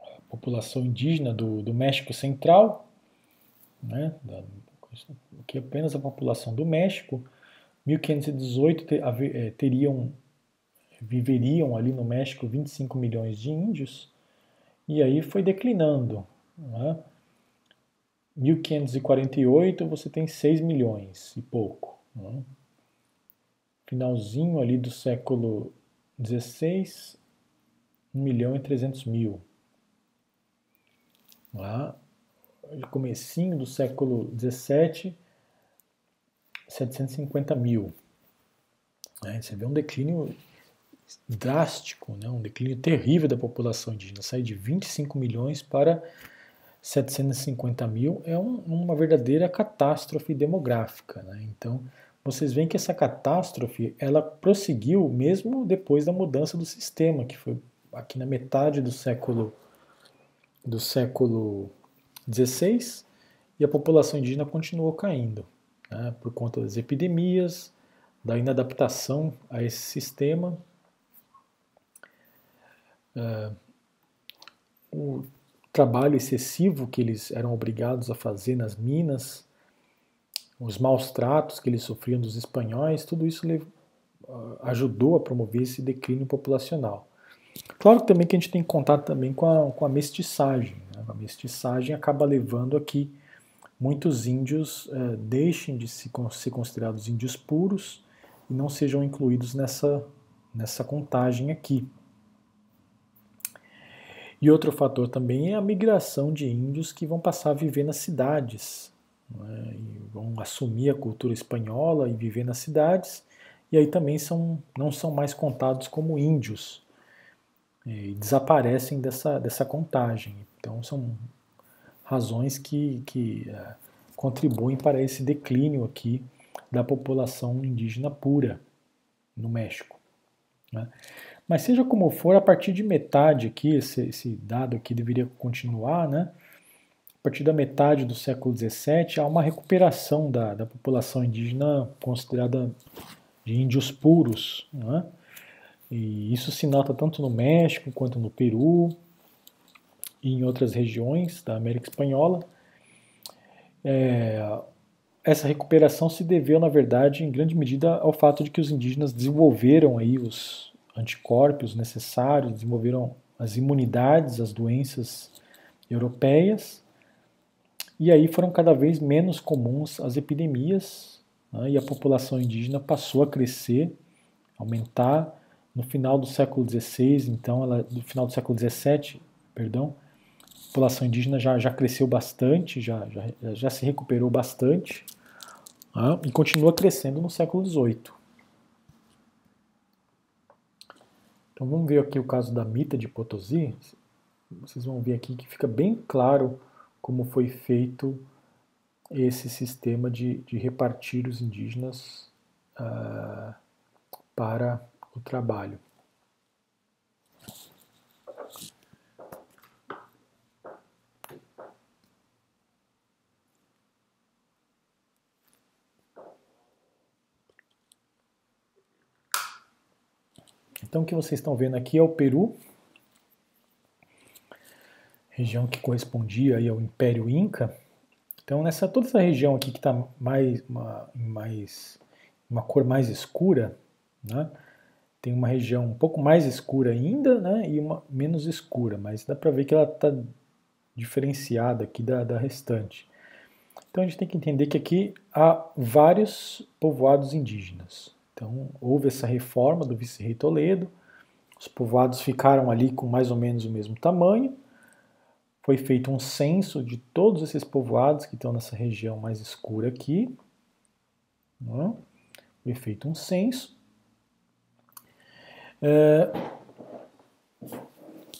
a população indígena do, do México Central, né, que apenas a população do México, 1518 eh, teriam viveriam ali no México 25 milhões de índios, e aí foi declinando. Né? 1548 você tem 6 milhões e pouco. Né? Finalzinho ali do século XVI, 1 milhão e 300 mil. Lá, comecinho do século XVII, 750 mil. Né? Você vê um declínio drástico, né, um declínio terrível da população indígena, sair de 25 milhões para 750 mil é um, uma verdadeira catástrofe demográfica. Né? Então, vocês veem que essa catástrofe ela prosseguiu mesmo depois da mudança do sistema, que foi aqui na metade do século do século 16 e a população indígena continuou caindo né, por conta das epidemias, da inadaptação a esse sistema uh, o trabalho excessivo que eles eram obrigados a fazer nas minas, os maus tratos que eles sofriam dos espanhóis, tudo isso ajudou a promover esse declínio populacional. Claro também que a gente tem contato também com a, com a mestiçagem. Né? A mestiçagem acaba levando a que muitos índios uh, deixem de se, ser considerados índios puros e não sejam incluídos nessa, nessa contagem aqui. E outro fator também é a migração de índios que vão passar a viver nas cidades, é? vão assumir a cultura espanhola e viver nas cidades, e aí também são, não são mais contados como índios, é, e desaparecem dessa, dessa contagem. Então são razões que, que é, contribuem para esse declínio aqui da população indígena pura no México. Né? Mas seja como for, a partir de metade aqui, esse, esse dado aqui deveria continuar, né? A partir da metade do século XVII, há uma recuperação da, da população indígena considerada de índios puros, né? E isso se nota tanto no México quanto no Peru e em outras regiões da América Espanhola. É, essa recuperação se deveu, na verdade, em grande medida ao fato de que os indígenas desenvolveram aí os anticorpos necessários, desenvolveram as imunidades às doenças europeias, e aí foram cada vez menos comuns as epidemias, né, e a população indígena passou a crescer, aumentar. No final do século XVI, então, ela, no final do século XVII, perdão, a população indígena já, já cresceu bastante, já, já, já se recuperou bastante, né, e continua crescendo no século XVIII. Então vamos ver aqui o caso da Mita de Potosí. Vocês vão ver aqui que fica bem claro como foi feito esse sistema de, de repartir os indígenas uh, para o trabalho. Então o que vocês estão vendo aqui é o Peru, região que correspondia aí ao Império Inca. Então nessa toda essa região aqui que está mais uma, mais uma cor mais escura, né? Tem uma região um pouco mais escura ainda, né? E uma menos escura, mas dá para ver que ela está diferenciada aqui da, da restante. Então a gente tem que entender que aqui há vários povoados indígenas. Então, houve essa reforma do vice-rei Toledo, os povoados ficaram ali com mais ou menos o mesmo tamanho, foi feito um censo de todos esses povoados que estão nessa região mais escura aqui, né? foi feito um censo. É...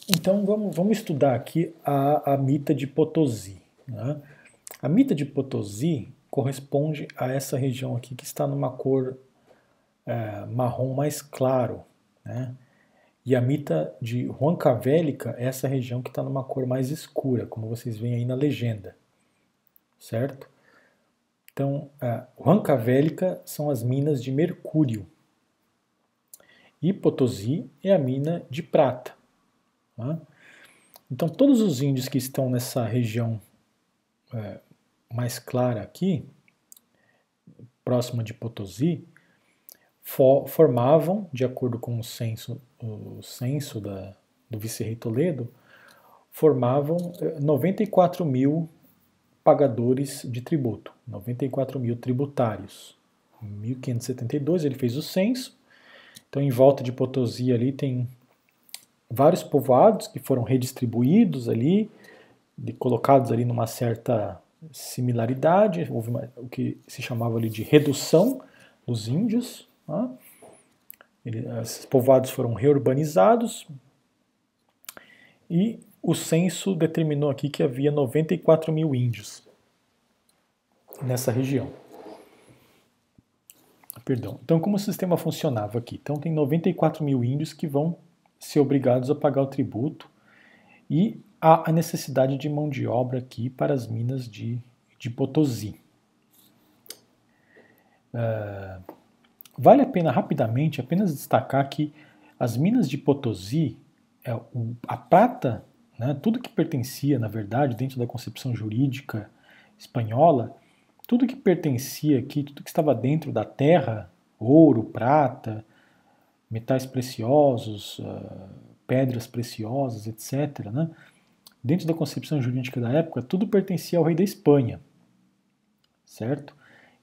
Então, vamos, vamos estudar aqui a, a mita de Potosí. Né? A mita de Potosí corresponde a essa região aqui que está numa cor é, marrom mais claro, né? E a mita de Huancavélica é essa região que está numa cor mais escura, como vocês veem aí na legenda, certo? Então, a Huancavélica são as minas de mercúrio e Potosí é a mina de prata. Tá? Então, todos os índios que estão nessa região é, mais clara aqui, próxima de Potosí, formavam, de acordo com o censo, o censo da, do vice-rei Toledo, formavam 94 eh, mil pagadores de tributo, 94 mil tributários. Em 1572 ele fez o censo, então em volta de Potosí ali tem vários povoados que foram redistribuídos ali, colocados ali numa certa similaridade, houve uma, o que se chamava ali de redução dos índios, Tá? Ele, esses povoados foram reurbanizados e o censo determinou aqui que havia 94 mil índios nessa região. Perdão. Então, como o sistema funcionava aqui? Então, tem 94 mil índios que vão ser obrigados a pagar o tributo e há a necessidade de mão de obra aqui para as minas de, de Potosí. Uh, Vale a pena rapidamente apenas destacar que as minas de Potosí, é, a prata, né, tudo que pertencia, na verdade, dentro da concepção jurídica espanhola, tudo que pertencia aqui, tudo que estava dentro da terra, ouro, prata, metais preciosos, uh, pedras preciosas, etc., né, dentro da concepção jurídica da época, tudo pertencia ao rei da Espanha, certo?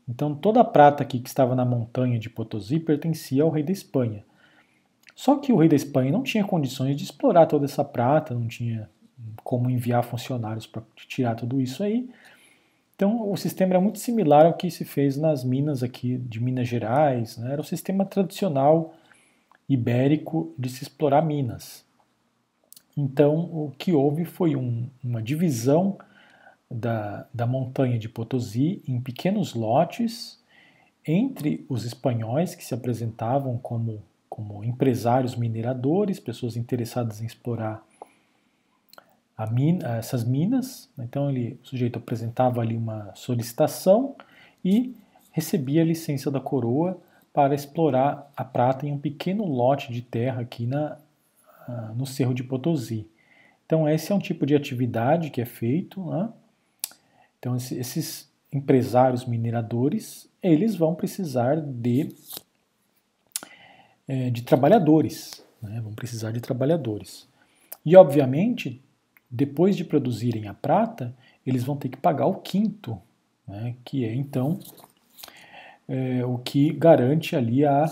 Então toda a prata aqui que estava na montanha de Potosí pertencia ao rei da Espanha. Só que o rei da Espanha não tinha condições de explorar toda essa prata, não tinha como enviar funcionários para tirar tudo isso aí. Então o sistema era muito similar ao que se fez nas minas aqui de Minas Gerais, né? era o sistema tradicional ibérico de se explorar minas. Então o que houve foi um, uma divisão da, da montanha de Potosí em pequenos lotes entre os espanhóis que se apresentavam como, como empresários mineradores, pessoas interessadas em explorar mina, essas minas. Então ele, o sujeito apresentava ali uma solicitação e recebia a licença da coroa para explorar a prata em um pequeno lote de terra aqui na, uh, no Cerro de Potosí. Então esse é um tipo de atividade que é feito. Né? Então esses empresários mineradores eles vão precisar de, é, de trabalhadores, né? vão precisar de trabalhadores. E obviamente depois de produzirem a prata eles vão ter que pagar o quinto, né? que é então é, o que garante ali a,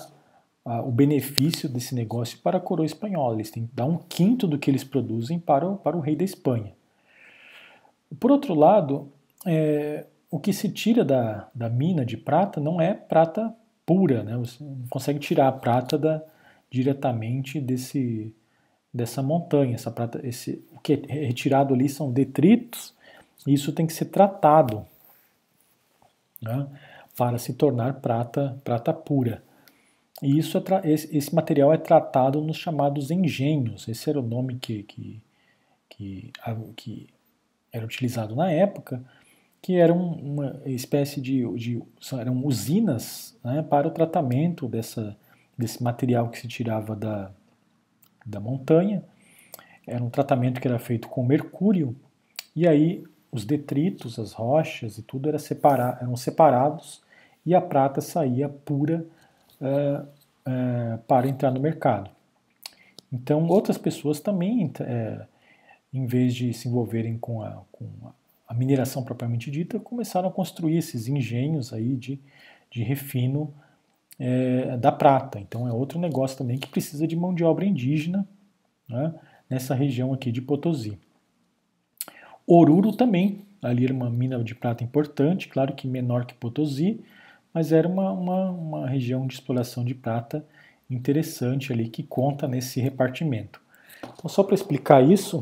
a, o benefício desse negócio para a coroa espanhola. Eles têm que dar um quinto do que eles produzem para o, para o rei da Espanha. Por outro lado, é, o que se tira da, da mina de prata não é prata pura, né? você não consegue tirar a prata da, diretamente desse, dessa montanha. Essa prata, esse, o que é retirado ali são detritos, e isso tem que ser tratado. Né? para se tornar prata, prata pura. E isso é esse, esse, material é tratado nos chamados engenhos. Esse era o nome que, que, que, que era utilizado na época, que eram uma espécie de, de eram usinas né, para o tratamento dessa, desse material que se tirava da, da montanha. Era um tratamento que era feito com mercúrio, e aí os detritos, as rochas e tudo era separa, eram separados e a prata saía pura uh, uh, para entrar no mercado. Então, outras pessoas também, uh, em vez de se envolverem com a, com a, mineração propriamente dita, começaram a construir esses engenhos aí de, de refino da prata. Então, é outro negócio também que precisa de mão de obra indígena né, nessa região aqui de Potosí. Oruro também, ali era uma mina de prata importante, claro que menor que Potosí, mas era uma, uma, uma região de exploração de prata interessante ali que conta nesse repartimento. Então, só para explicar isso,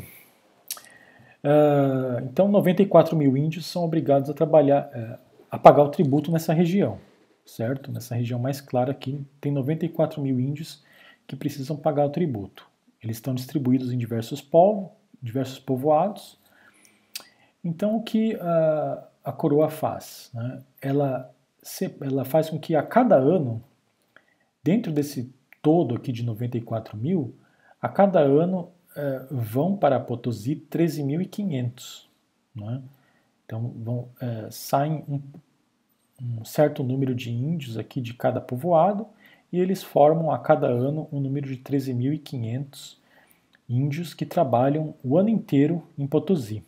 uh, então 94 mil índios são obrigados a trabalhar, uh, a pagar o tributo nessa região, certo? Nessa região mais clara aqui, tem 94 mil índios que precisam pagar o tributo. Eles estão distribuídos em diversos povos, diversos povoados. Então, o que uh, a coroa faz? Né? Ela ela faz com que a cada ano, dentro desse todo aqui de 94 mil, a cada ano é, vão para Potosí 13.500. Né? Então vão, é, saem um, um certo número de índios aqui de cada povoado e eles formam a cada ano um número de 13.500 índios que trabalham o ano inteiro em Potosí.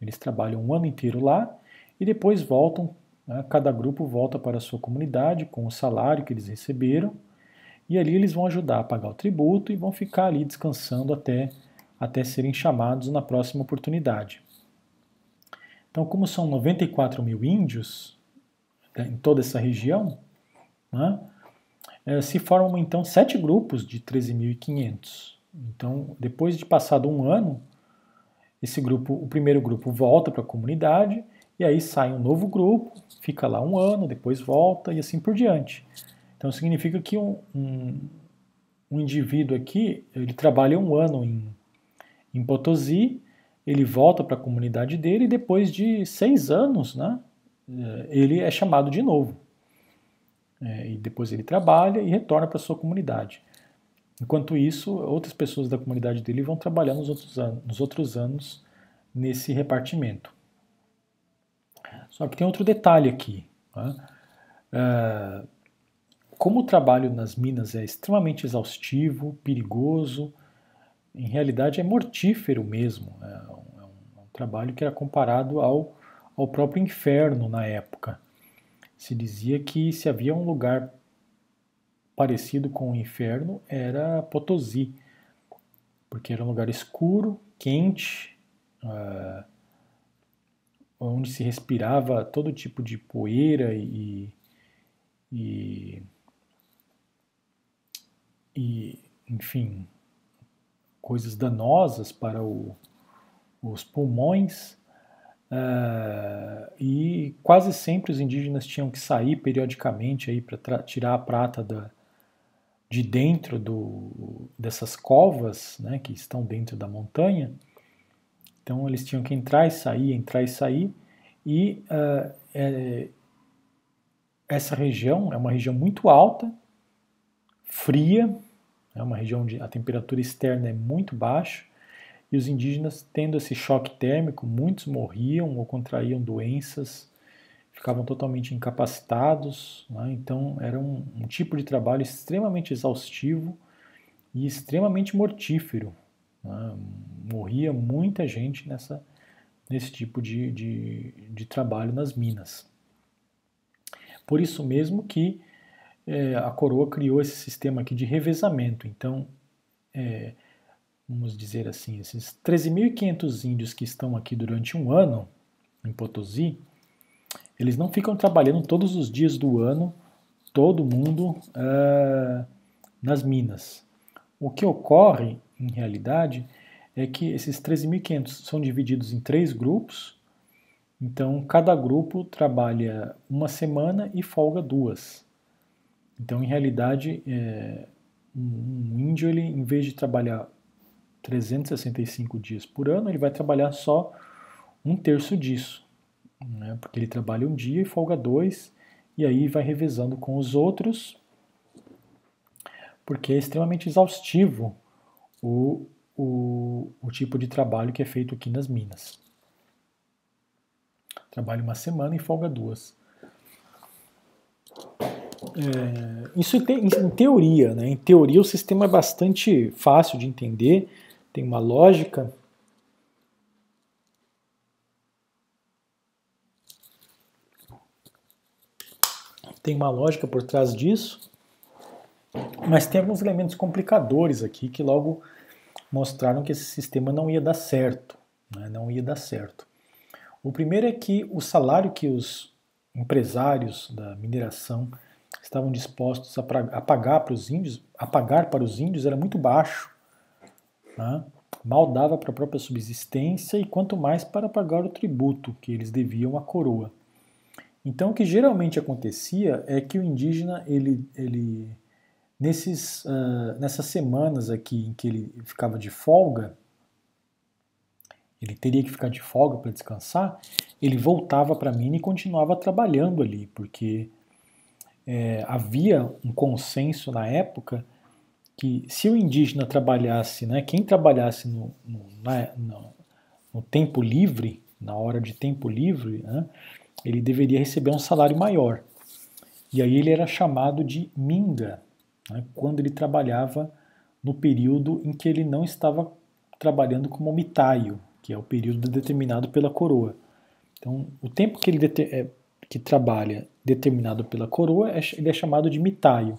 Eles trabalham o ano inteiro lá e depois voltam né? Cada grupo volta para a sua comunidade com o salário que eles receberam e ali eles vão ajudar a pagar o tributo e vão ficar ali descansando até, até serem chamados na próxima oportunidade. Então, como são 94 mil índios em toda essa região, né, é, se formam então sete grupos de 13.500. Então, depois de passado um ano, esse grupo, o primeiro grupo volta para a comunidade e aí sai um novo grupo, fica lá um ano, depois volta e assim por diante. Então significa que um, um, um indivíduo aqui, ele trabalha um ano em, em Potosí, ele volta para a comunidade dele e depois de seis anos, né, eh, ele é chamado de novo. É, e depois ele trabalha e retorna para sua comunidade. Enquanto isso, outras pessoas da comunidade dele vão trabalhar nos outros, anos, nos outros anos nesse repartimento. Só que tem outro detalhe aqui. Né? É, como o trabalho nas minas é extremamente exaustivo, perigoso, em realidade é mortífero mesmo. É um, é um, é um trabalho que era comparado ao, ao próprio inferno na época. Se dizia que se havia um lugar parecido com o inferno era Potosí, porque era um lugar escuro, quente, uh, onde se respirava todo tipo de poeira e, e, e enfim, coisas danosas para o, os pulmões. Uh, e quase sempre os indígenas tinham que sair periodicamente para tirar a prata da, de dentro do, dessas covas né, que estão dentro da montanha. Então eles tinham que entrar e sair, entrar e sair. E uh, é, essa região é uma região muito alta, fria, é uma região onde a temperatura externa é muito baixa e os indígenas, tendo esse choque térmico, muitos morriam ou contraíam doenças, ficavam totalmente incapacitados. Né? Então, era um, um, tipo de trabalho extremamente exaustivo e extremamente mortífero. Né? Morria muita gente nessa, nesse tipo de, de, de trabalho nas minas. Por isso mesmo que é, a coroa criou esse sistema aqui de revezamento. Então, é, vamos dizer assim, esses 13.500 índios que estão aqui durante um ano em Potosí, eles não ficam trabalhando todos os dias do ano, todo mundo uh, nas minas. O que ocorre, em realidade, é que esses 13.500 são divididos em três grupos, então cada grupo trabalha uma semana e folga duas. Então, em realidade, é, um índio, ele, em vez de trabalhar 365 dias por ano, ele vai trabalhar só um terço disso, né? porque ele trabalha um dia e folga dois, e aí vai revezando com os outros, porque é extremamente exaustivo o, o, o tipo de trabalho que é feito aqui nas minas. Trabalha uma semana e folga duas. É, isso em, em teoria, né? Em teoria o sistema é bastante fácil de entender tem uma lógica. Tem uma lógica por trás disso, mas tem alguns elementos complicadores aqui que logo mostraram que esse sistema não ia dar certo, né? não ia dar certo. O primeiro é que o salário que os empresários da mineração estavam dispostos a, pagar para os índios, a pagar para os índios era muito baixo né? mal dava para a própria subsistência e quanto mais para pagar o tributo que eles deviam à coroa. Então, o que geralmente acontecia é que o indígena, ele, ele nesses, uh, nessas semanas aqui em que ele ficava de folga, ele teria que ficar de folga para descansar, ele voltava para mina e continuava trabalhando ali, porque é, havia um consenso na época que se o indígena trabalhasse, né, quem trabalhasse no, no, na, no, no tempo livre, na hora de tempo livre, né, ele deveria receber um salário maior. E aí ele era chamado de minga, né, quando ele trabalhava no período em que ele não estava trabalhando como mitaio, que é o período determinado pela coroa. Então, o tempo que ele é, que trabalha determinado pela coroa, é, ele é chamado de mitaio.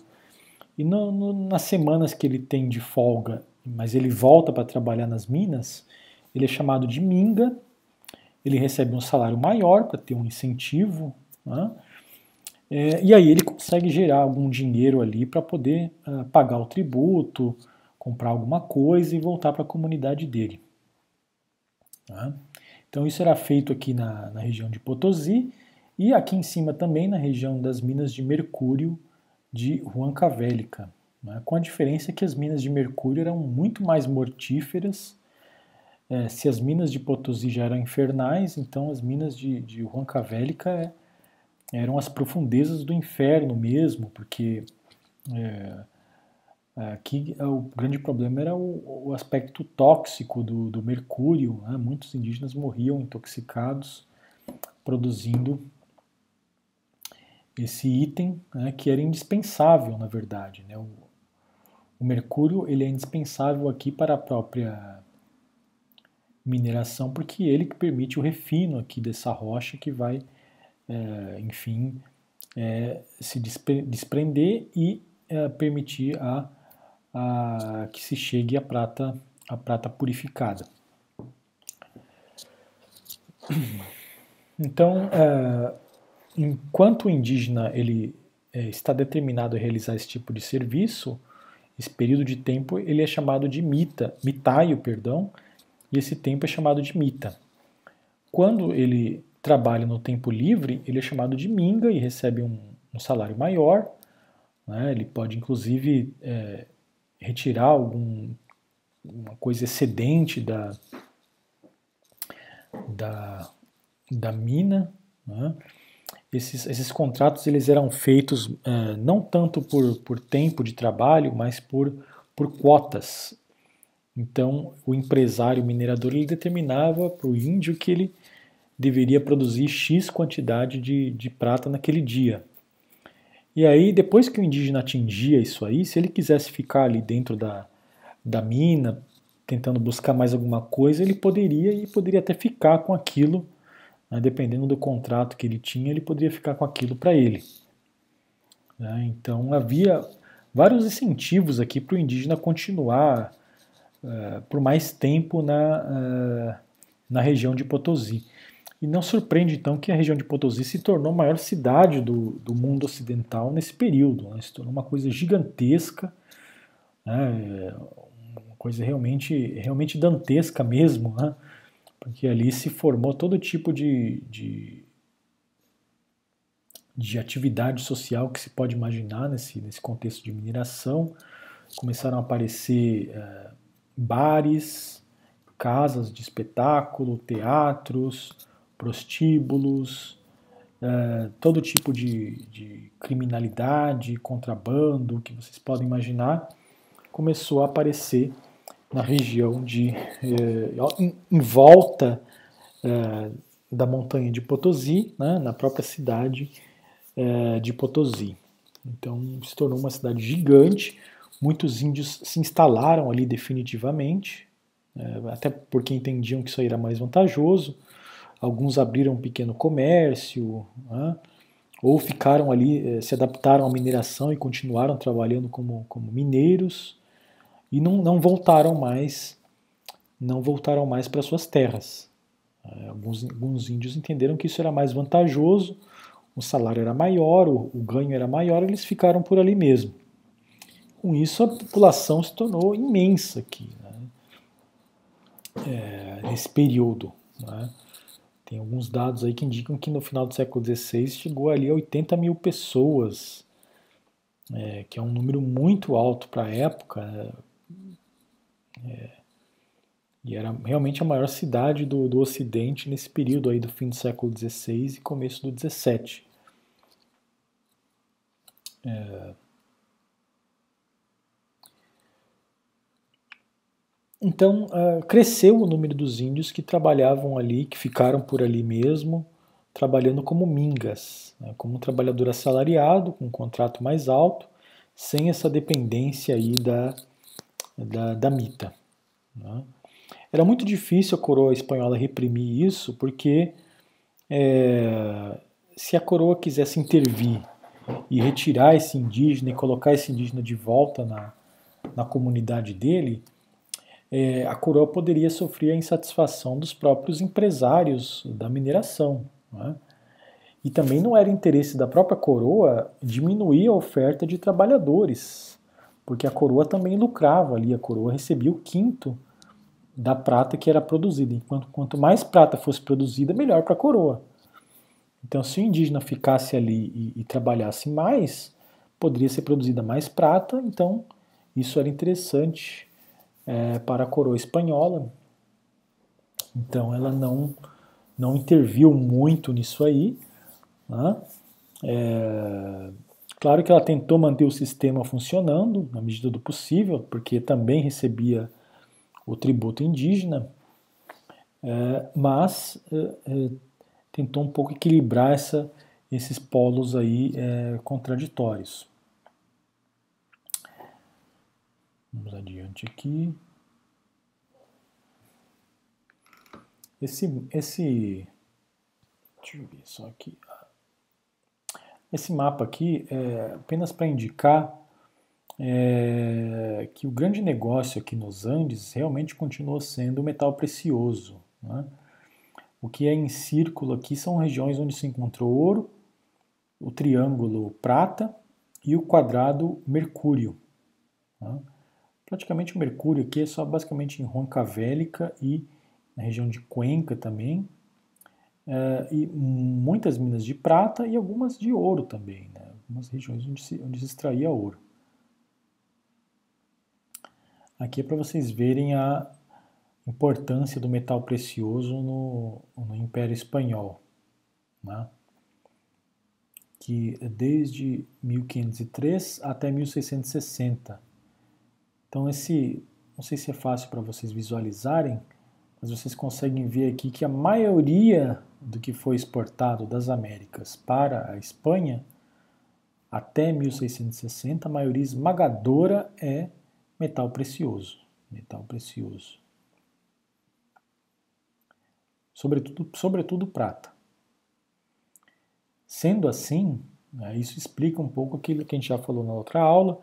E no, no, nas semanas que ele tem de folga, mas ele volta para trabalhar nas minas, ele é chamado de minga, ele recebe um salário maior para ter um incentivo, né? é, e aí ele consegue gerar algum dinheiro ali para poder uh, pagar o tributo, comprar alguma coisa e voltar para a comunidade dele. Né? Então isso era feito aqui na, na região de Potosí e aqui em cima também na região das minas de mercúrio de Huancavelica, né, com a diferença que as minas de mercúrio eram muito mais mortíferas. É, se as minas de Potosí já eram infernais, então as minas de, de Huancavelica é, eram as profundezas do inferno mesmo, porque é, aqui o grande problema era o, o aspecto tóxico do, do mercúrio. Né, muitos indígenas morriam intoxicados, produzindo esse item né, que era indispensável, na verdade. Né? O, o, mercúrio ele é indispensável aqui para a própria mineração, porque ele que permite o refino aqui dessa rocha que vai, é, enfim, é, se desprender e é, permitir a, a, que se chegue a prata, a prata purificada. Então, é, enquanto o indígena ele é, está determinado a realizar esse tipo de serviço, esse período de tempo ele é chamado de mita, mitaio, perdão, e esse tempo é chamado de mita. quando ele trabalha no tempo livre, ele é chamado de minga e recebe um, um salário maior. Né? Ele pode, inclusive, é, retirar alguma coisa excedente da, da, da mina. Né? Esses, esses contratos eles eram feitos é, não tanto por, por tempo de trabalho, mas por, por quotas. Então, o empresário minerador ele determinava para o índio que ele deveria produzir X quantidade de, de prata naquele dia. E aí, depois que o indígena atingia isso aí, se ele quisesse ficar ali dentro da, da mina, tentando buscar mais alguma coisa, ele poderia e poderia até ficar com aquilo, né, dependendo do contrato que ele tinha, ele poderia ficar com aquilo para ele. Né, então havia vários incentivos aqui para o indígena continuar uh, por mais tempo na, uh, na região de Potosí. E não surpreende então que a região de Potosí se tornou a maior cidade do, do mundo ocidental nesse período. Né? Se tornou uma coisa gigantesca, né? uma coisa realmente, realmente dantesca mesmo, né? Porque ali se formou todo tipo de, de, de atividade social que se pode imaginar nesse, nesse contexto de mineração. Começaram a aparecer é, bares, casas de espetáculo, teatros, prostíbulos, é, todo tipo de, de, criminalidade, contrabando que vocês podem imaginar, começou a aparecer na região de é, em, em, volta é, da montanha de Potosí, né, na própria cidade é, de Potosí. Então se tornou uma cidade gigante. Muitos índios se instalaram ali definitivamente, é, até porque entendiam que isso aí era mais vantajoso alguns abriram um pequeno comércio, né? ou ficaram ali, eh, se adaptaram à mineração e continuaram trabalhando como, como mineiros e não, não voltaram mais não voltaram mais para suas terras. Eh, alguns, alguns índios entenderam que isso era mais vantajoso, o salário era maior, o, o ganho era maior, eles ficaram por ali mesmo. Com isso, a população se tornou imensa aqui, né? é, nesse período. Né? Tem alguns dados aí que indicam que no final do século XVI chegou ali a 80 mil pessoas, é, que é um número muito alto para a época. Né? É, e era realmente a maior cidade do, do Ocidente nesse período aí do fim do século XVI e começo do XVII. É, Então, uh, cresceu o número dos índios que trabalhavam ali, que ficaram por ali mesmo, trabalhando como mingas, né, como um trabalhador assalariado, com um contrato mais alto, sem essa dependência aí da, da, da mita. Né. Era muito difícil a coroa espanhola reprimir isso, porque é, se a coroa quisesse intervir e retirar esse indígena e colocar esse indígena de volta na, na comunidade dele, é, a coroa poderia sofrer a insatisfação dos próprios empresários da mineração. Né? E também não era interesse da própria coroa diminuir a oferta de trabalhadores, porque a coroa também lucrava ali, a coroa recebia o quinto da prata que era produzida. Enquanto quanto mais prata fosse produzida, melhor para a coroa. Então, se o indígena ficasse ali e, e trabalhasse mais, poderia ser produzida mais prata, então isso era interessante é, para a coroa espanhola. Então ela não, não interviu muito nisso aí. Né? É, claro que ela tentou manter o sistema funcionando na medida do possível, porque também recebia o tributo indígena, é, mas é, é tentou um pouco equilibrar essa, esses polos aí contraditórios. Vamos adiante aqui. Esse, esse, deixa eu ver só aqui. Esse mapa aqui é apenas para indicar é, que o grande negócio aqui nos Andes realmente continua sendo o metal precioso. Né? O que é em círculo aqui são regiões onde se encontrou ouro, o triângulo prata e o quadrado mercúrio. Né? Praticamente o mercúrio aqui é só basicamente em Roncavélica e na região de Cuenca também. É, e muitas minas de prata e algumas de ouro também, né? algumas regiões onde se, onde se extraía ouro. Aqui é para vocês verem a importância do metal precioso no, no Império Espanhol, né? que é desde 1503 até 1660. Então esse, não sei se é fácil para vocês visualizarem, mas vocês conseguem ver aqui que a maioria do que foi exportado das Américas para a Espanha até 1660, a maioria esmagadora é metal precioso, metal precioso. Sobretudo, sobretudo prata. Sendo assim, né, isso explica um pouco aquilo que a gente já falou na outra aula,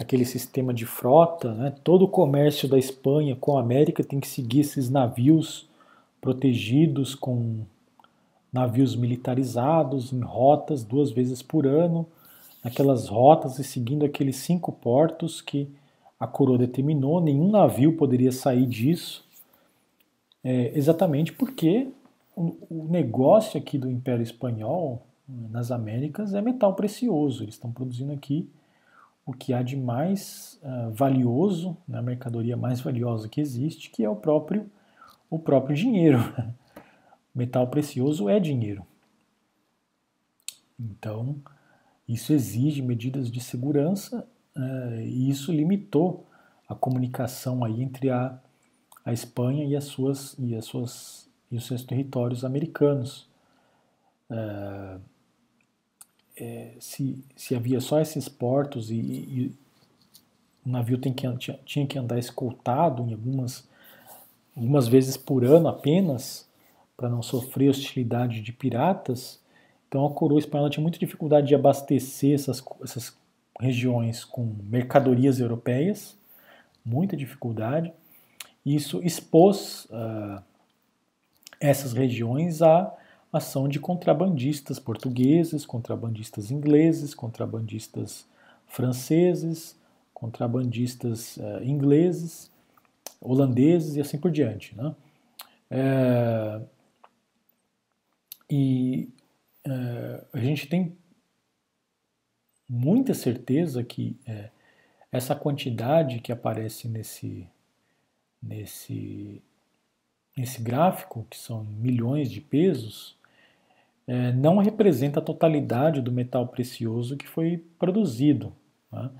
aquele sistema de frota, né, todo o comércio da Espanha com a América tem que seguir esses navios protegidos com navios militarizados em rotas duas vezes por ano, naquelas rotas e seguindo aqueles cinco portos que a coroa determinou, nenhum navio poderia sair disso, é, exatamente porque o, o negócio aqui do Império Espanhol nas Américas é metal precioso. Eles estão produzindo aqui o que há de mais uh, valioso, né, a mercadoria mais valiosa que existe, que é o próprio, o próprio dinheiro. *laughs* metal precioso é dinheiro. Então, isso exige medidas de segurança uh, e isso limitou a comunicação aí entre a, a Espanha e as suas e as suas e os seus territórios americanos. Uh, é, se, se havia só esses portos e, e o navio tem que, tinha, tinha que andar escoltado em algumas, algumas vezes por ano apenas, para não sofrer hostilidade de piratas, então a coroa espanhola tinha muita dificuldade de abastecer essas, essas regiões com mercadorias europeias, muita dificuldade. Isso expôs uh, essas regiões a ação de contrabandistas portugueses, contrabandistas ingleses, contrabandistas franceses, contrabandistas uh, ingleses, holandeses e assim por diante. Né? É, e é, a gente tem muita certeza que é, essa quantidade que aparece nesse, nesse, nesse gráfico, que são milhões de pesos, é, não representa a totalidade do metal precioso que foi produzido, né?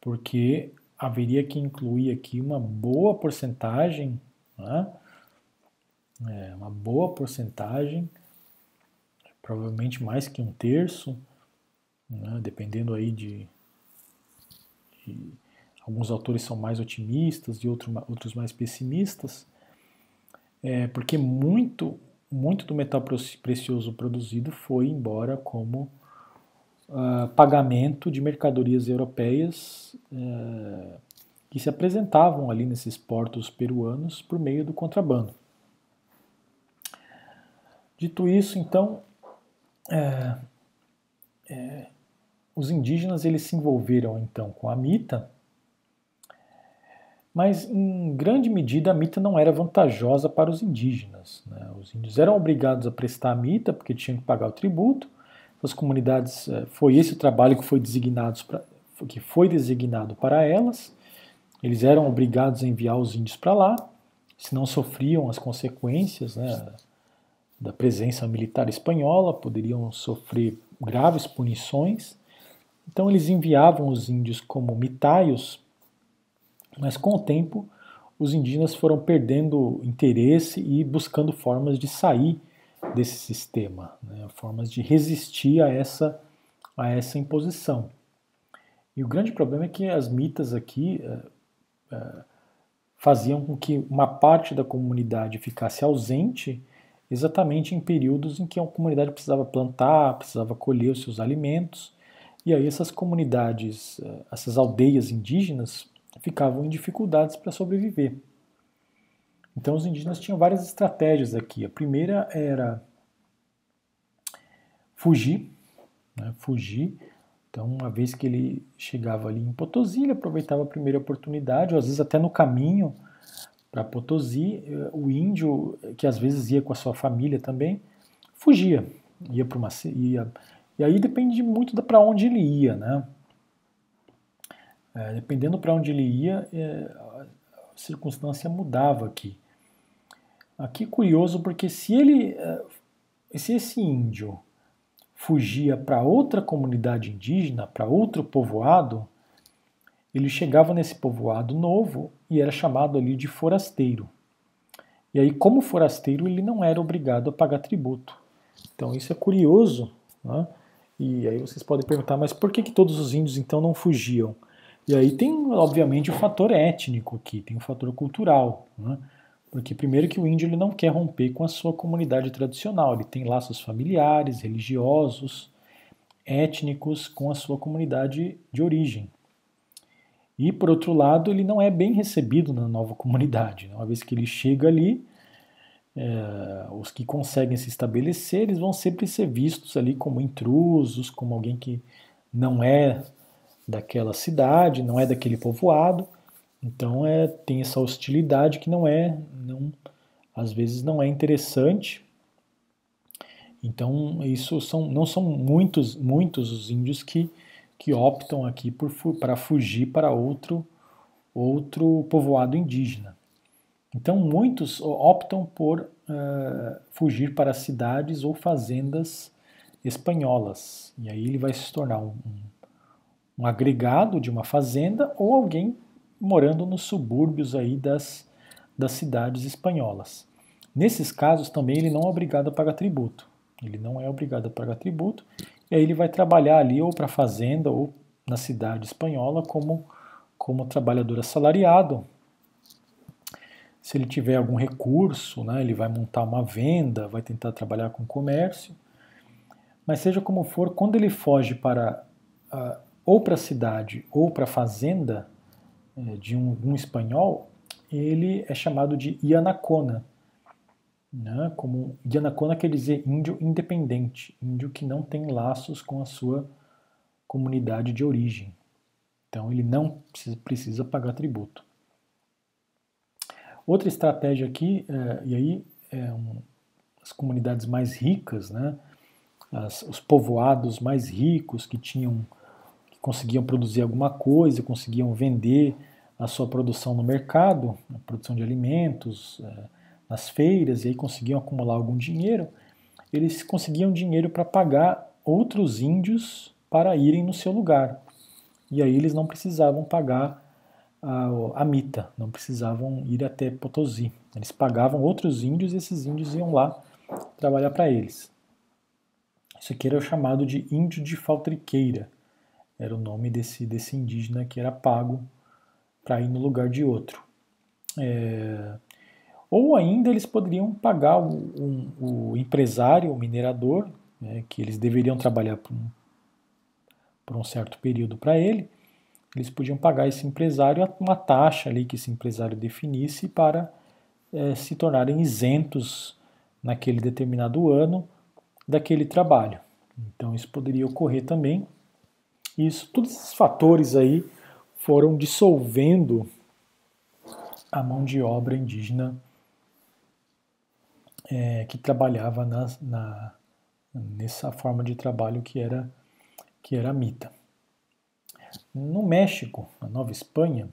porque haveria que incluir aqui uma boa porcentagem, né? é, uma boa porcentagem, provavelmente mais que um terço, né? dependendo aí de, de, alguns autores são mais otimistas e outro, outros mais pessimistas, é, porque muito muito do metal precioso produzido foi embora como uh, pagamento de mercadorias europeias uh, que se apresentavam ali nesses portos peruanos por meio do contrabando. Dito isso, então, é, é, os indígenas eles se envolveram então com a mita mas em grande medida a mita não era vantajosa para os indígenas. Né? Os índios eram obrigados a prestar a mita porque tinham que pagar o tributo. As comunidades eh, foi esse o trabalho que foi designado pra, que foi designado para elas. Eles eram obrigados a enviar os índios para lá, senão sofriam as consequências né, da presença militar espanhola, poderiam sofrer graves punições. Então eles enviavam os índios como mitaios mas com o tempo, os indígenas foram perdendo interesse e buscando formas de sair desse sistema, né, formas de resistir a essa, a essa imposição. E o grande problema é que as mitas aqui é, é, faziam com que uma parte da comunidade ficasse ausente exatamente em períodos em que a comunidade precisava plantar, precisava colher os seus alimentos. E aí essas comunidades, essas aldeias indígenas ficavam em dificuldades para sobreviver. Então os indígenas tinham várias estratégias aqui. A primeira era fugir, né, fugir. Então, uma vez que ele chegava ali em Potosí, ele aproveitava a primeira oportunidade, ou às vezes até no caminho para Potosí, eh, o índio, que às vezes ia com a sua família também, fugia, ia para uma ia e aí depende muito para onde ele ia, né? É, dependendo para onde ele ia, é, a circunstância mudava aqui. Aqui curioso porque se ele, é, se esse índio fugia para outra comunidade indígena, para outro povoado, ele chegava nesse povoado novo e era chamado ali de forasteiro. E aí, como forasteiro, ele não era obrigado a pagar tributo. Então, isso é curioso. Né? E aí vocês podem perguntar, mas por que, que todos os índios então não fugiam? E aí tem, obviamente, o fator étnico aqui, tem o fator cultural. Né? Porque, primeiro, que o índio ele não quer romper com a sua comunidade tradicional, ele tem laços familiares, religiosos, étnicos com a sua comunidade de origem. E, por outro lado, ele não é bem recebido na nova comunidade. Né? Uma vez que ele chega ali, é, os que conseguem se estabelecer, eles vão sempre ser vistos ali como intrusos, como alguém que não é daquela cidade, não é daquele povoado. Então é, tem essa hostilidade que não é, não, às vezes não é interessante. Então isso são, não são muitos, muitos os índios que que optam aqui por, para fugir para outro, outro povoado indígena. Então, muitos optam por uh, fugir para cidades ou fazendas espanholas. E aí ele vai se tornar um, um, agregado de uma fazenda ou alguém morando nos subúrbios aí das, das cidades espanholas. Nesses casos também ele não é obrigado a pagar tributo. Ele não é obrigado a pagar tributo e aí ele vai trabalhar ali ou para a fazenda ou na cidade espanhola como, como trabalhador assalariado. Se ele tiver algum recurso, né, ele vai montar uma venda, vai tentar trabalhar com comércio. Mas seja como for, quando ele foge para ou para a cidade ou para a fazenda uh, de um, um espanhol, ele é chamado de Ianacona, né, como Yanacona quer dizer índio independente, índio que não tem laços com a sua comunidade de origem. Então ele não precisa, precisa pagar tributo. Outra estratégia aqui, é, e aí é um, as comunidades mais ricas, né, as, os povoados mais ricos que tinham conseguiam produzir alguma coisa, conseguiam vender a sua produção no mercado, produção de alimentos, é, nas feiras e aí conseguiam acumular algum dinheiro, eles conseguiam dinheiro para pagar outros índios para irem no seu lugar. E aí eles não precisavam pagar a, a mita, não precisavam ir até Potosí. Eles pagavam outros índios e esses índios iam lá trabalhar para eles. Isso aqui era o chamado de índio de faltriqueira. Era o nome desse, desse indígena que era pago para ir no lugar de outro. É, ou ainda eles poderiam pagar o, o, o empresário, o minerador, né, que eles deveriam trabalhar por um, por um certo período para ele, eles podiam pagar esse empresário uma taxa ali que esse empresário definisse para é, se tornarem isentos naquele determinado ano daquele trabalho. Então isso poderia ocorrer também. Isso, todos esses fatores aí foram dissolvendo a mão de obra indígena é, que trabalhava na, na, nessa forma de trabalho que era, que era a mita. No México, na Nova Espanha,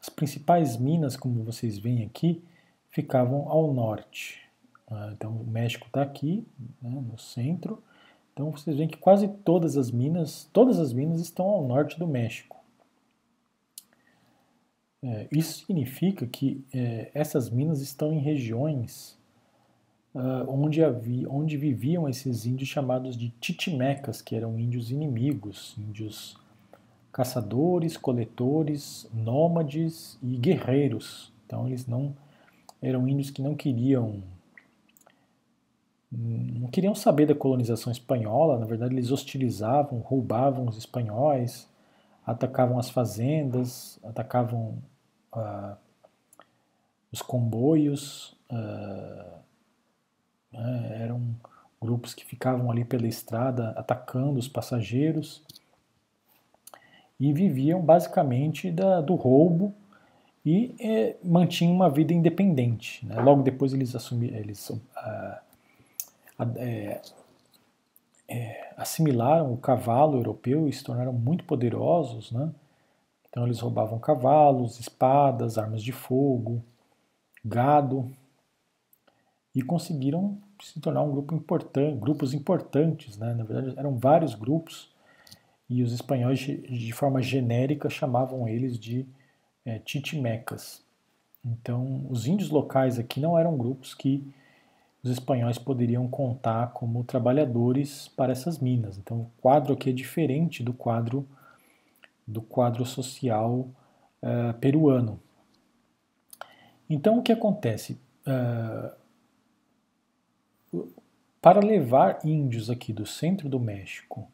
as principais minas, como vocês veem aqui, ficavam ao norte. Ah, então o México está aqui, né, no centro. Então vocês veem que quase todas as minas, todas as minas estão ao norte do México. É, isso significa que é, essas minas estão em regiões uh, onde, havia, onde viviam esses índios chamados de titimecas, que eram índios inimigos, índios caçadores, coletores, nômades e guerreiros. Então eles não eram índios que não queriam não queriam saber da colonização espanhola, na verdade eles hostilizavam, roubavam os espanhóis, atacavam as fazendas, atacavam uh, os comboios, uh, né? Eram grupos que ficavam ali pela estrada atacando os passageiros e viviam basicamente da, do roubo e é, mantinham uma vida independente. Né? Logo depois eles, assumiram, eles uh, é, é, assimilaram o cavalo europeu e se tornaram muito poderosos, né? Então eles roubavam cavalos, espadas, armas de fogo, gado e conseguiram se tornar um grupo importante, grupos importantes, né? Na verdade eram vários grupos e os espanhóis de forma genérica chamavam eles de é, titimecas. Então os índios locais aqui não eram grupos que os espanhóis poderiam contar como trabalhadores para essas minas. Então o quadro aqui é diferente do quadro do quadro social uh, peruano. Então o que acontece? Uh, para levar índios aqui do centro do México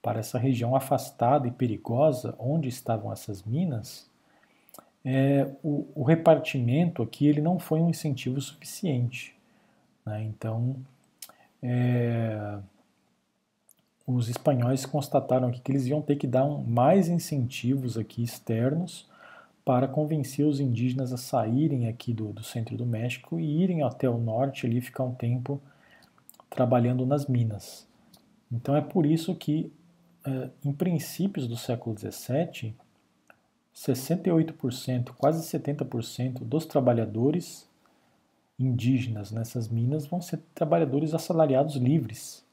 para essa região afastada e perigosa onde estavam essas minas, é, o, o, repartimento aqui ele não foi um incentivo suficiente. Né? Então, é, os espanhóis constataram que eles iam ter que dar um, mais incentivos aqui externos para convencer os indígenas a saírem aqui do, do centro do México e irem até o norte ali ficar um tempo trabalhando nas minas. Então é por isso que, é, em princípios do século XVII, 68%, quase 70% dos trabalhadores indígenas nessas minas vão ser trabalhadores assalariados livres,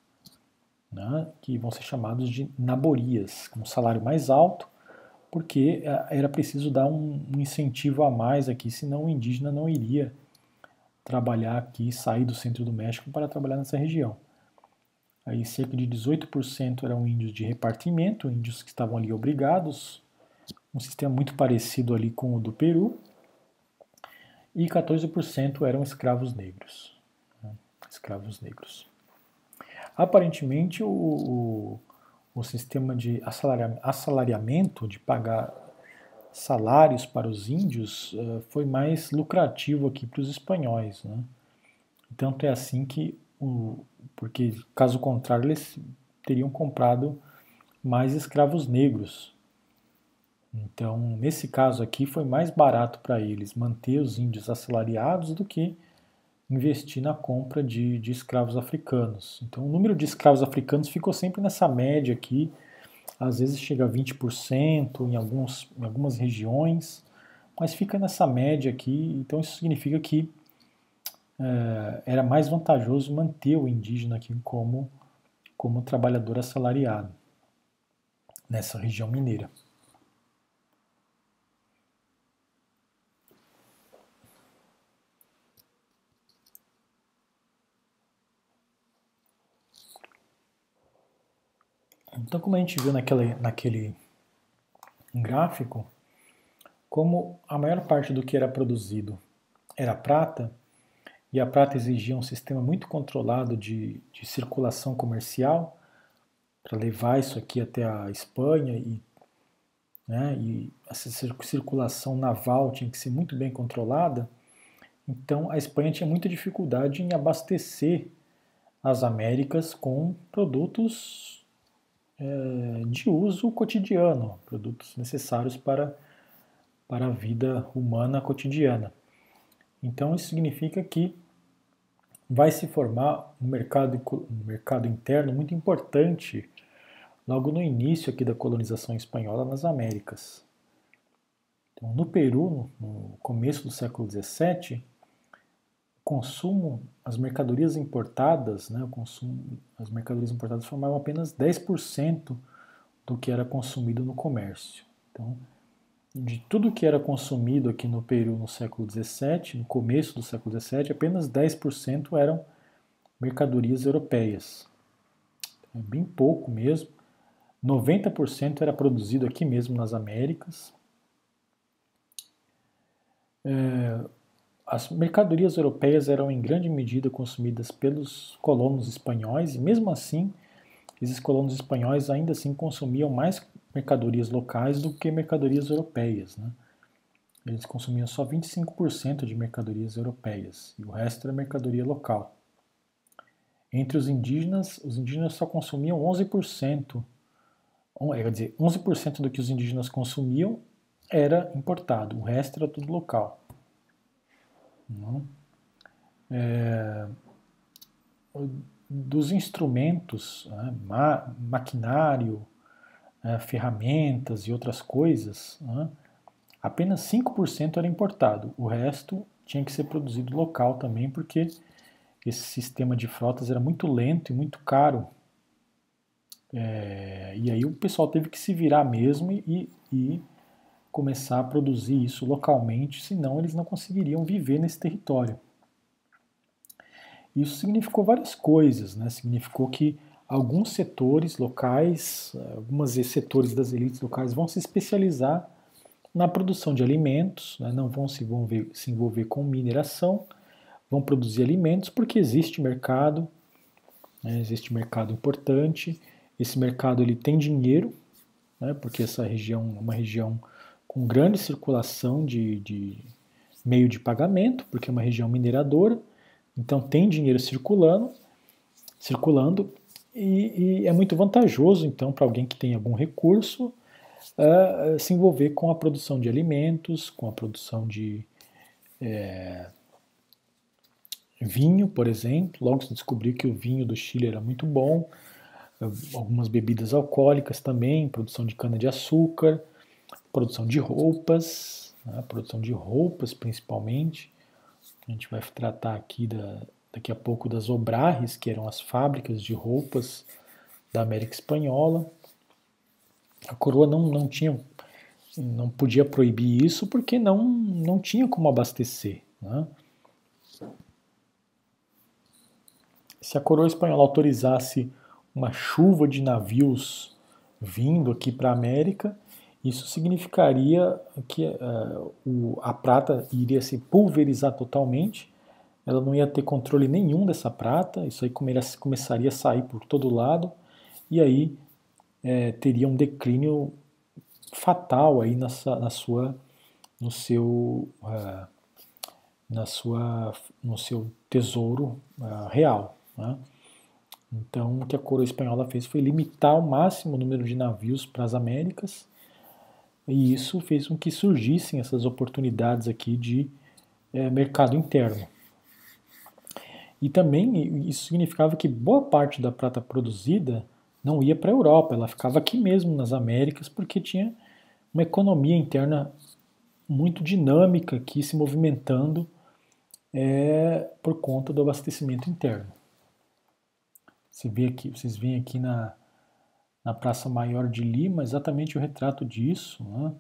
né, que vão ser chamados de naborias, com salário mais alto, porque é, era preciso dar um, um incentivo a mais aqui, senão o indígena não iria trabalhar aqui, sair do centro do México para trabalhar nessa região. Aí cerca de 18% eram índios de repartimento, índios que estavam ali obrigados, um sistema muito parecido ali com o do Peru, e 14% eram escravos negros. Né? Escravos negros. Aparentemente, o, o, o sistema de assalariamento, de pagar salários para os índios, uh, foi mais lucrativo aqui para os espanhóis. Né? Tanto é assim que, o, porque caso contrário, eles teriam comprado mais escravos negros. Então, nesse caso aqui, foi mais barato para eles manter os índios assalariados do que investir na compra de, de escravos africanos. Então, o número de escravos africanos ficou sempre nessa média aqui, às vezes chega a 20% em, alguns, em algumas regiões, mas fica nessa média aqui, então isso significa que é, era mais vantajoso manter o indígena aqui como, como trabalhador assalariado nessa região mineira. Então, como a gente viu naquele, naquele gráfico, como a maior parte do que era produzido era prata, e a prata exigia um sistema muito controlado de, de circulação comercial para levar isso aqui até a Espanha e, né, e essa circulação naval tinha que ser muito bem controlada. Então a Espanha tinha muita dificuldade em abastecer as Américas com produtos é, de uso cotidiano, produtos necessários para, para a vida humana cotidiana. Então, isso significa que vai se formar um mercado, um mercado interno muito importante logo no início aqui da colonização espanhola nas Américas. Então, no Peru, no começo do século XVII, consumo, as mercadorias importadas, né, o consumo, as mercadorias importadas formavam apenas 10% do que era consumido no comércio. Então, de tudo que era consumido aqui no Peru no século XVII, no começo do século XVII, apenas 10% eram mercadorias europeias. É bem pouco mesmo. 90% era produzido aqui mesmo nas Américas. É, as mercadorias europeias eram em grande medida consumidas pelos colonos espanhóis e mesmo assim esses colonos espanhóis ainda assim consumiam mais mercadorias locais do que mercadorias europeias. Né? Eles consumiam só 25% de mercadorias europeias e o resto era mercadoria local. Entre os indígenas, os indígenas só consumiam 11%, quer dizer, 11% do que os indígenas consumiam era importado, o resto era tudo local. É, dos instrumentos, né, ma maquinário, né, ferramentas e outras coisas, né, apenas 5% era importado. O resto tinha que ser produzido local também, porque esse sistema de frotas era muito lento e muito caro. É, e aí o pessoal teve que se virar mesmo e, e começar a produzir isso localmente, senão eles não conseguiriam viver nesse território. Isso significou várias coisas, né? Significou que alguns setores locais, alguns setores das elites locais vão se especializar na produção de alimentos, né? não vão se envolver, se envolver com mineração, vão produzir alimentos porque existe mercado, né? existe mercado importante, esse mercado ele tem dinheiro, né? porque essa região é uma região com grande circulação de, de meio de pagamento, porque é uma região mineradora, então tem dinheiro circulando, circulando e, e é muito vantajoso então para alguém que tem algum recurso uh, se envolver com a produção de alimentos, com a produção de é, vinho, por exemplo. Logo se descobriu que o vinho do Chile era muito bom, algumas bebidas alcoólicas também, produção de cana de açúcar, produção de roupas, né, produção de roupas principalmente. A gente vai tratar aqui da, daqui a pouco das obrajes, que eram as fábricas de roupas da América Espanhola. A coroa não, não tinha, não podia proibir isso porque não, não tinha como abastecer. Né? Se a coroa espanhola autorizasse uma chuva de navios vindo aqui para a América, isso significaria que uh, o, a prata iria se pulverizar totalmente, ela não ia ter controle nenhum dessa prata, isso aí começaria a sair por todo lado, e aí é, teria um declínio fatal aí na, na sua, no seu, uh, na sua, no seu tesouro uh, real. Né? Então, o que a coroa espanhola fez foi limitar ao máximo o número de navios para as Américas, e isso fez com que surgissem essas oportunidades aqui de é, mercado interno. E também isso significava que boa parte da prata produzida não ia para a Europa, ela ficava aqui mesmo nas Américas, porque tinha uma economia interna muito dinâmica aqui se movimentando é, por conta do abastecimento interno. Você vê aqui, vocês veem aqui na, na Praça Maior de Lima exatamente o retrato disso. Né?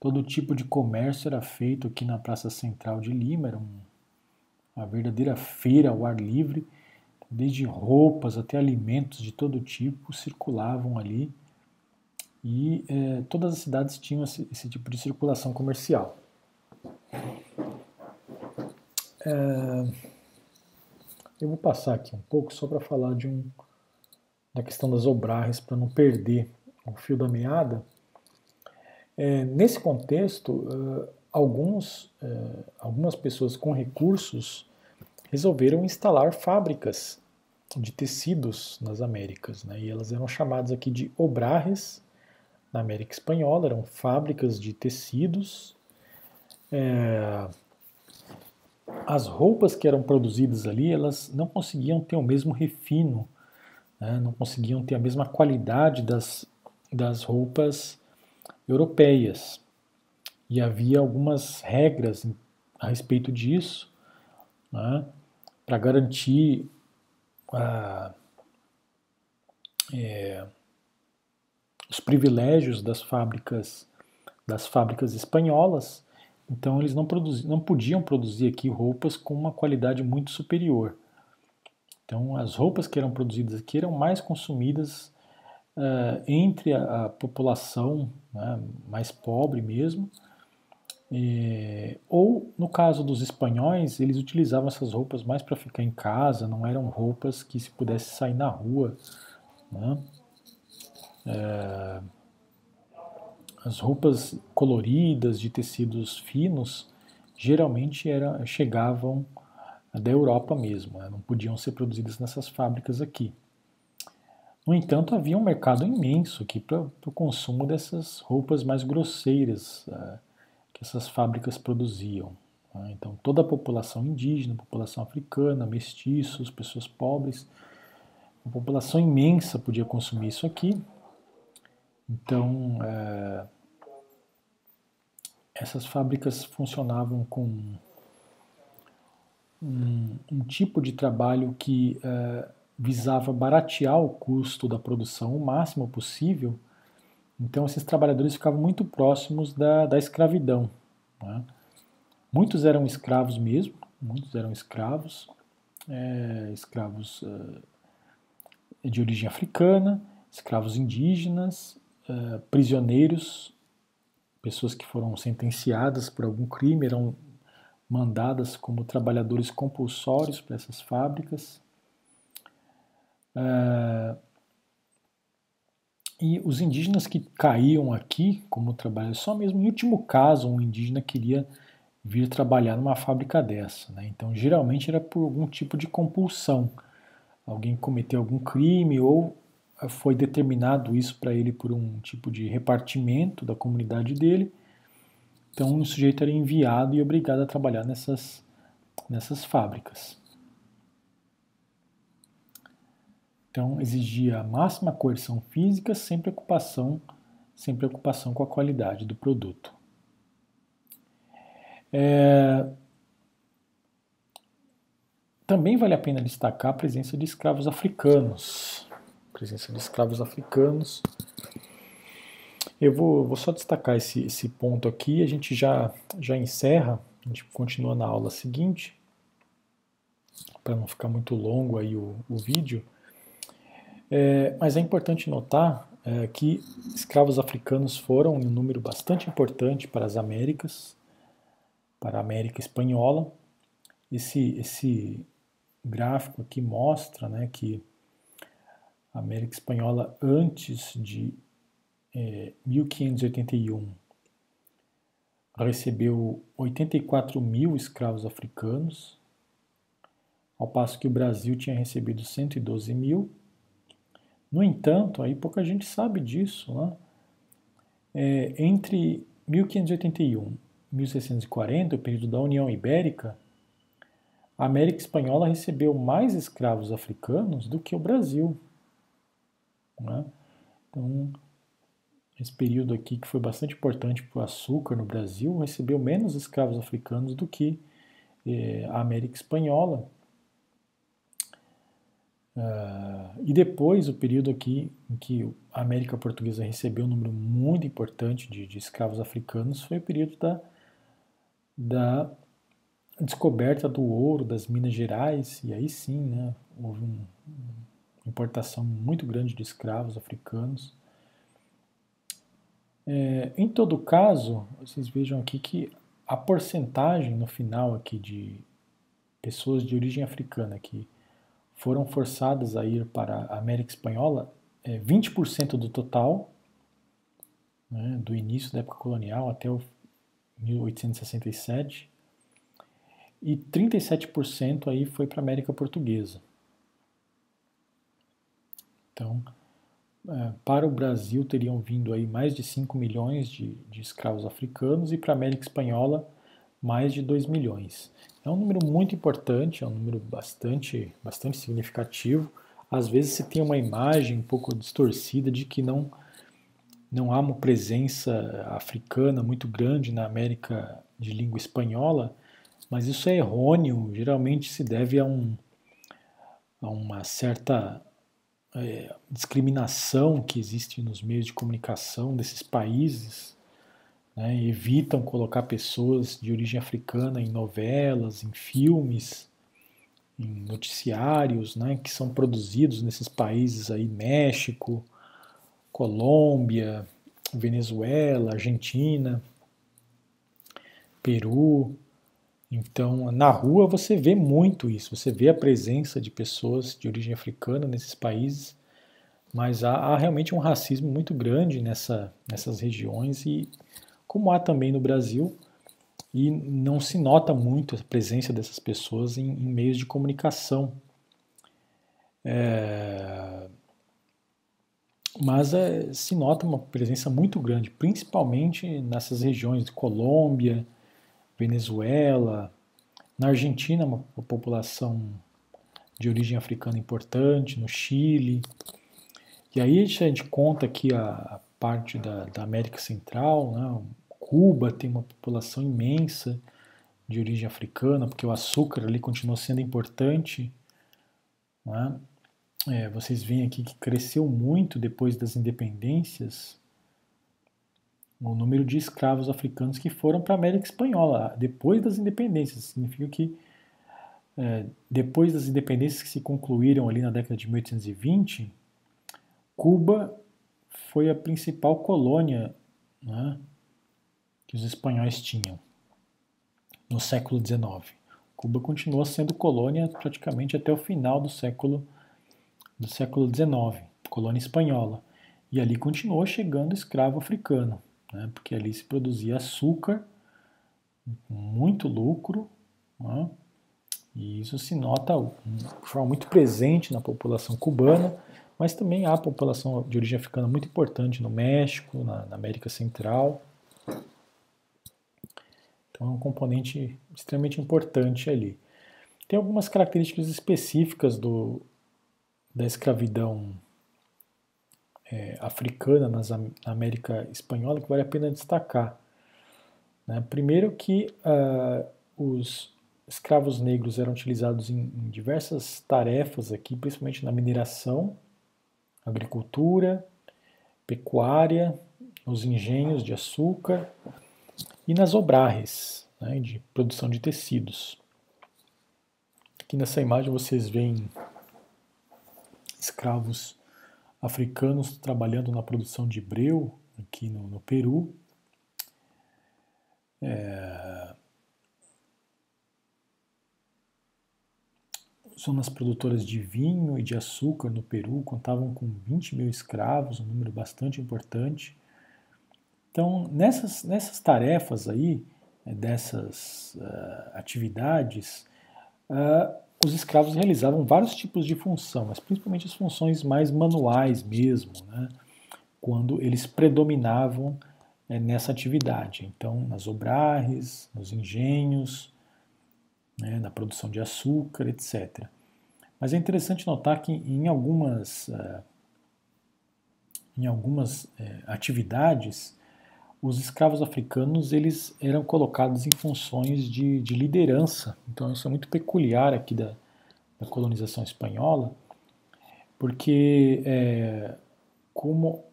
Todo tipo de comércio era feito aqui na Praça Central de Lima, era um, uma verdadeira feira ao ar livre desde roupas até alimentos de todo tipo circulavam ali e é, todas as cidades tinham esse, esse, tipo de circulação comercial. É, eu vou passar aqui um pouco só para falar de um, da questão das obragens para não perder o fio da meada. É, nesse contexto, uh, alguns, uh, algumas pessoas com recursos resolveram instalar fábricas de tecidos nas Américas, né? e elas eram chamadas aqui de obrajes na América Espanhola, eram fábricas de tecidos. É... As roupas que eram produzidas ali, elas não conseguiam ter o mesmo refino, né? não conseguiam ter a mesma qualidade das, das roupas europeias. E havia algumas regras a respeito disso, né? para garantir é, os privilégios das fábricas das fábricas espanholas, então eles não, produzi, não podiam produzir aqui roupas com uma qualidade muito superior. Então as roupas que eram produzidas aqui eram mais consumidas uh, entre a, a população né, mais pobre mesmo, é, ou, no caso dos espanhóis, eles utilizavam essas roupas mais para ficar em casa, não eram roupas que se pudesse sair na rua. Né? É, as roupas coloridas, de tecidos finos, geralmente era, chegavam da Europa mesmo, né? não podiam ser produzidas nessas fábricas aqui. No entanto, havia um mercado imenso aqui para o consumo dessas roupas mais grosseiras. Uh, essas fábricas produziam. Né? Então, toda a população indígena, população africana, mestiços, pessoas pobres, uma população imensa podia consumir isso aqui. Então, é, essas fábricas funcionavam com um, um tipo de trabalho que é, visava baratear o custo da produção o máximo possível. Então, esses trabalhadores ficavam muito próximos da, da escravidão. Né? Muitos eram escravos mesmo, muitos eram escravos, é, escravos é, de origem africana, escravos indígenas, é, prisioneiros, pessoas que foram sentenciadas por algum crime, eram mandadas como trabalhadores compulsórios para essas fábricas. É, e os indígenas que caíam aqui como trabalhadores, só mesmo em último caso um indígena queria vir trabalhar numa fábrica dessa. Né? Então, geralmente era por algum tipo de compulsão. Alguém cometeu algum crime ou foi determinado isso para ele por um tipo de repartimento da comunidade dele. Então, o sujeito era enviado e obrigado a trabalhar nessas, nessas fábricas. Então, exigia a máxima coerção física sem preocupação, sem preocupação com a qualidade do produto. É... Também vale a pena destacar a presença de escravos africanos. presença de escravos africanos. Eu vou, vou só destacar esse, esse ponto aqui, a gente já, já encerra, a gente continua na aula seguinte, para não ficar muito longo aí o, o vídeo. É, mas é importante notar é, que escravos africanos foram em um número bastante importante para as Américas, para a América Espanhola. Esse, esse gráfico aqui mostra né, que a América Espanhola, antes de é, 1581, recebeu 84 mil escravos africanos, ao passo que o Brasil tinha recebido 112 mil. No entanto, aí pouca gente sabe disso, né? É, entre 1581 1640, o período da União Ibérica, a América Espanhola recebeu mais escravos africanos do que o Brasil. Né? Então, esse período aqui, que foi bastante importante para o açúcar no Brasil, recebeu menos escravos africanos do que eh, a América Espanhola. Uh, e depois, o período aqui em que a América Portuguesa recebeu um número muito importante de, de escravos africanos foi o período da da descoberta do ouro das Minas Gerais, e aí sim né, houve um, uma importação muito grande de escravos africanos. É, em todo caso, vocês vejam aqui que a porcentagem no final aqui de pessoas de origem africana que foram forçadas a ir para a América Espanhola é 20% do total, né, do início da época colonial até o 1867, e 37% aí foi para a América Portuguesa. Então, para o Brasil teriam vindo aí mais de 5 milhões de, de escravos africanos e para a América Espanhola mais de 2 milhões. É um número muito importante, é um número bastante, bastante significativo. Às vezes se tem uma imagem um pouco distorcida de que não não há uma presença africana muito grande na América de língua espanhola, mas isso é errôneo, geralmente se deve a, um, a uma certa é, discriminação que existe nos meios de comunicação desses países, né, evitam colocar pessoas de origem africana em novelas, em filmes, em noticiários, né, que são produzidos nesses países aí, México, Colômbia, Venezuela, Argentina, Peru. Então, na rua você vê muito isso, você vê a presença de pessoas de origem africana nesses países, mas há, há realmente um racismo muito grande nessa, nessas regiões e como há também no Brasil, e não se nota muito a presença dessas pessoas em, em meios de comunicação. É, mas é, se nota uma presença muito grande, principalmente nessas regiões de Colômbia, Venezuela, na Argentina, uma, população de origem africana importante, no Chile. E aí a gente conta aqui a, parte da, da América Central, né? Cuba tem uma população imensa de origem africana, porque o açúcar ali continua sendo importante. Né? É, vocês veem aqui que cresceu muito depois das independências o número de escravos africanos que foram para a América Espanhola depois das independências. Significa que é, depois das independências que se concluíram ali na década de 1820, Cuba foi a principal colônia né, que os espanhóis tinham no século XIX. Cuba continuou sendo colônia praticamente até o final do século do século XIX, colônia espanhola. E ali continuou chegando escravo africano, né, porque ali se produzia açúcar, muito lucro, né, e isso se nota de forma muito presente na população cubana, mas também há população de origem africana muito importante no México, na, na América Central. Então é um componente extremamente importante ali. Tem algumas características específicas do, da escravidão é, africana na América Espanhola que vale a pena destacar. Né? Primeiro que uh, os escravos negros eram utilizados em, em diversas tarefas aqui, principalmente na mineração, agricultura, pecuária, nos engenhos de açúcar e nas obrares né, de produção de tecidos. Aqui nessa imagem vocês veem escravos africanos trabalhando na produção de breu aqui no, no Peru. É, zonas produtoras de vinho e de açúcar no Peru contavam com 20 mil escravos, um número bastante importante. Então, nessas, nessas tarefas aí, né, dessas uh, atividades, uh, os escravos realizavam vários tipos de função, mas principalmente as funções mais manuais mesmo, né, quando eles predominavam é, nessa atividade. Então, nas obrares, nos engenhos, né, na produção de açúcar, etc. Mas é interessante notar que em algumas, uh, em algumas uh, atividades, os escravos africanos eles eram colocados em funções de, de liderança. Então isso é muito peculiar aqui da, da colonização espanhola, porque é, como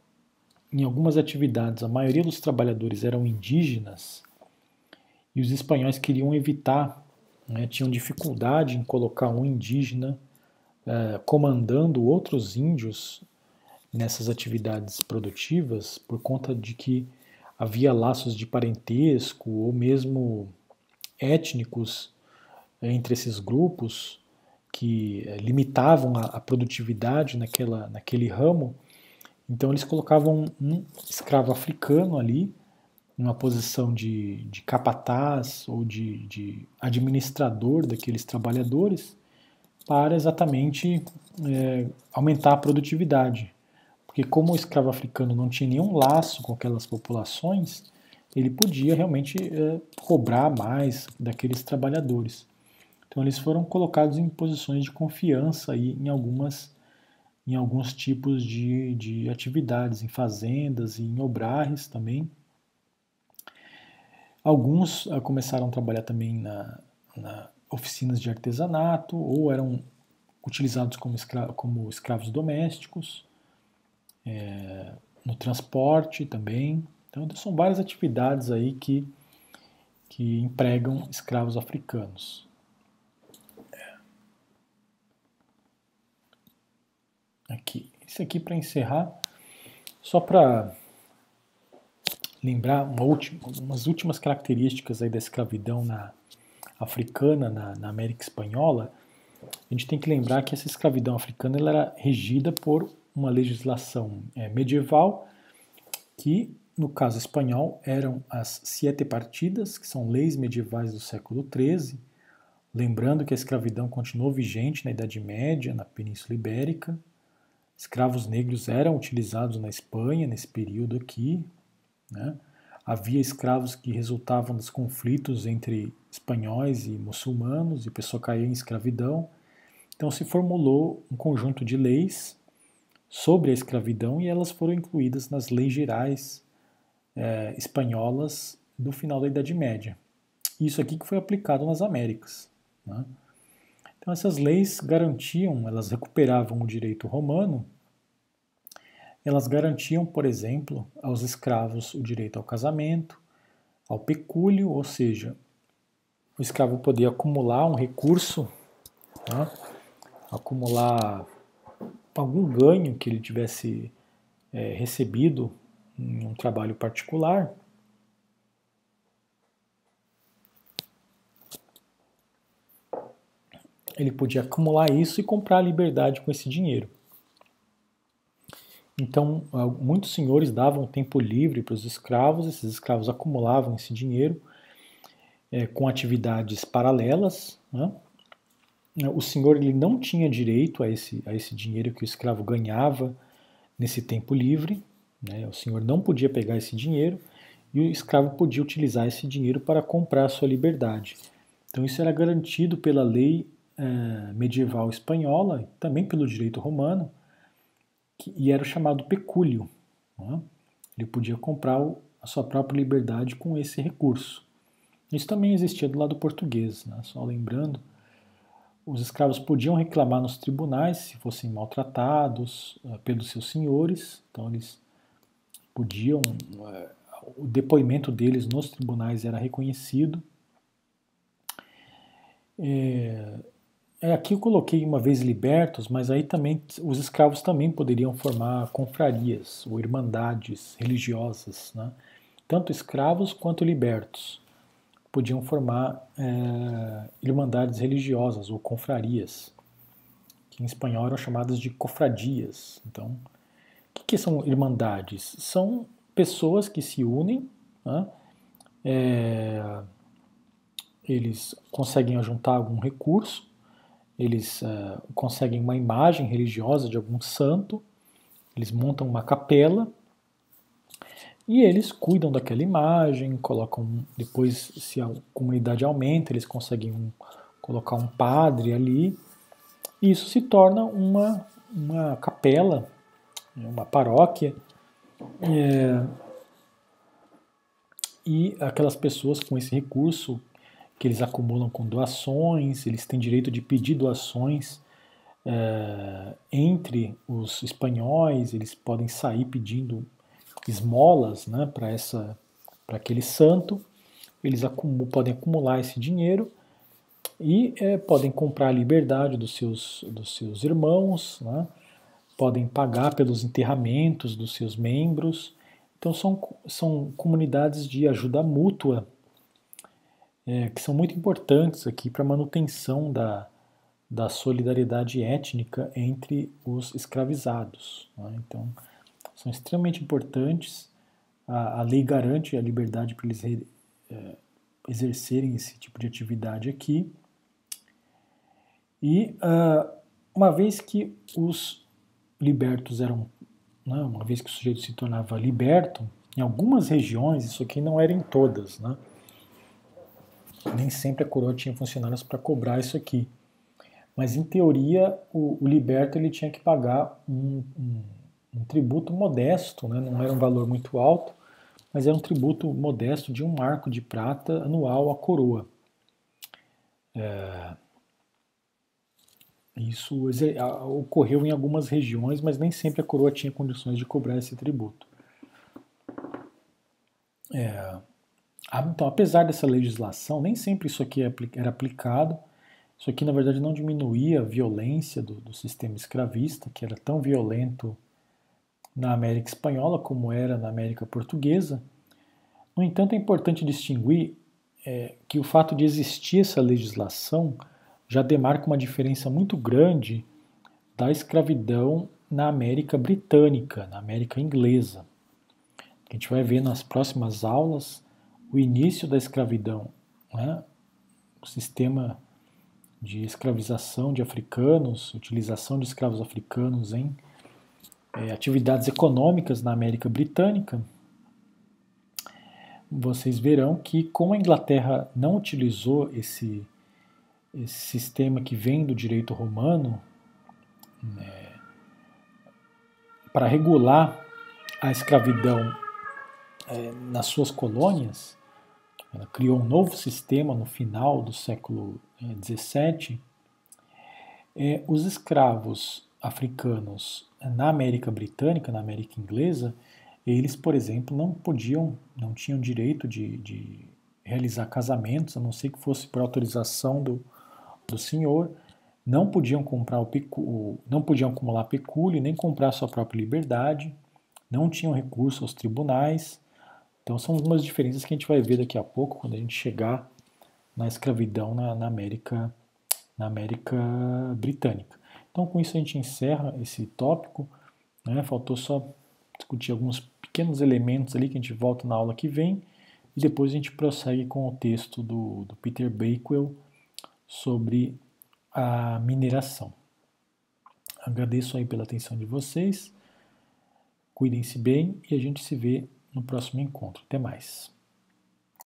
em algumas atividades a maioria dos trabalhadores eram indígenas e os espanhóis queriam evitar né, tinham dificuldade em colocar um indígena é, comandando outros índios nessas atividades produtivas por conta de que havia laços de parentesco ou mesmo étnicos entre esses grupos que é, limitavam a, a produtividade naquela, naquele ramo. Então eles colocavam um escravo africano ali uma posição de, de capataz ou de, de, administrador daqueles trabalhadores para exatamente é, aumentar a produtividade. Porque como o escravo africano não tinha nenhum laço com aquelas populações, ele podia realmente é, cobrar mais daqueles trabalhadores. Então eles foram colocados em posições de confiança aí em algumas em alguns tipos de, de atividades, em fazendas e em obrares também, Alguns uh, começaram a trabalhar também na, na, oficinas de artesanato ou eram utilizados como, escra como escravos domésticos, é, no transporte também. Então, são várias atividades aí que, que empregam escravos africanos. Aqui, isso aqui para encerrar, só para lembrar uma última, umas últimas características aí da escravidão na, africana na, na, América Espanhola, a gente tem que lembrar que essa escravidão africana ela era regida por uma legislação é, medieval que, no caso espanhol, eram as siete partidas, que são leis medievais do século XIII, lembrando que a escravidão continuou vigente na Idade Média, na Península Ibérica, escravos negros eram utilizados na Espanha nesse período aqui, né? Havia escravos que resultavam dos conflitos entre espanhóis e muçulmanos, e a pessoa caía em escravidão. Então se formulou um conjunto de leis sobre a escravidão e elas foram incluídas nas leis gerais é, espanholas do final da Idade Média. Isso aqui que foi aplicado nas Américas. Né? Então essas leis garantiam, elas recuperavam o direito romano, elas garantiam, por exemplo, aos escravos o direito ao casamento, ao pecúlio, ou seja, o escravo podia acumular um recurso, né? acumular algum ganho que ele tivesse é, recebido em um trabalho particular. Ele podia acumular isso e comprar a liberdade com esse dinheiro. Então, muitos senhores davam tempo livre para os escravos, esses escravos acumulavam esse dinheiro é, com atividades paralelas. Né? O senhor ele não tinha direito a esse, a esse dinheiro que o escravo ganhava nesse tempo livre, né? o senhor não podia pegar esse dinheiro e o escravo podia utilizar esse dinheiro para comprar sua liberdade. Então, isso era garantido pela lei é, medieval espanhola, também pelo direito romano que, e era o chamado pecúlio. Né? Ele podia comprar a sua própria liberdade com esse recurso. Isso também existia do lado português, né? só lembrando. Os escravos podiam reclamar nos tribunais se fossem maltratados uh, pelos seus senhores, então eles podiam, uh, o depoimento deles nos tribunais era reconhecido. É, é, aqui eu coloquei uma vez libertos, mas aí também os escravos também poderiam formar confrarias ou irmandades religiosas, né? tanto escravos quanto libertos podiam formar é, irmandades religiosas ou confrarias, que em espanhol eram chamadas de cofradias. Então, o que, que são irmandades? São pessoas que se unem, né? é, eles conseguem juntar algum recurso eles uh, conseguem uma imagem religiosa de algum santo, eles montam uma capela e eles cuidam daquela imagem, colocam depois, se a comunidade aumenta, eles conseguem um, colocar um padre ali, e isso se torna uma, uma capela, uma paróquia, é, e aquelas pessoas com esse recurso que eles acumulam com doações, eles têm direito de pedir doações é, entre os espanhóis, eles podem sair pedindo esmolas né, para essa para aquele santo, eles acumul, podem acumular esse dinheiro e é, podem comprar a liberdade dos seus, dos seus irmãos, né, podem pagar pelos enterramentos dos seus membros. Então são, são comunidades de ajuda mútua é, que são muito importantes aqui para a manutenção da, da solidariedade étnica entre os escravizados. Né? Então, são extremamente importantes. A, a, lei garante a liberdade para eles re, é, exercerem esse tipo de atividade aqui. E uh, uma vez que os libertos eram, né, uma vez que o sujeito se tornava liberto, em algumas regiões, isso aqui não era em todas, né? nem sempre a coroa tinha funcionários para cobrar isso aqui. Mas em teoria o, o liberto ele tinha que pagar um, um, um, tributo modesto, né? não era um valor muito alto, mas era um tributo modesto de um marco de prata anual à coroa. É, isso ocorreu em algumas regiões, mas nem sempre a coroa tinha condições de cobrar esse tributo. É, então, apesar dessa legislação, nem sempre isso aqui é era aplicado. Isso aqui, na verdade, não diminuía a violência do, do sistema escravista, que era tão violento na América Espanhola como era na América Portuguesa. No entanto, é importante distinguir é, que o fato de existir essa legislação já demarca uma diferença muito grande da escravidão na América Britânica, na América Inglesa. A gente vai ver nas próximas aulas o início da escravidão, né? o sistema de escravização de africanos, utilização de escravos africanos em é, atividades econômicas na América Britânica, vocês verão que como a Inglaterra não utilizou esse, esse sistema que vem do direito romano né, para regular a escravidão é, nas suas colônias, ela criou um novo sistema no final do século XVII. É, é, os escravos africanos na América Britânica, na América Inglesa, eles, por exemplo, não podiam, não tinham direito de, de realizar casamentos, a não ser que fosse por autorização do, do senhor, não podiam comprar o, pecu, não podiam acumular pecúlio, nem comprar sua própria liberdade, não tinham recurso aos tribunais. Então são algumas diferenças que a gente vai ver daqui a pouco quando a gente chegar na escravidão na, na América na América Britânica. Então com isso a gente encerra esse tópico. Né? Faltou só discutir alguns pequenos elementos ali que a gente volta na aula que vem e depois a gente prossegue com o texto do, do Peter Bakewell sobre a mineração. Agradeço aí pela atenção de vocês, cuidem-se bem e a gente se vê no próximo encontro. Até mais.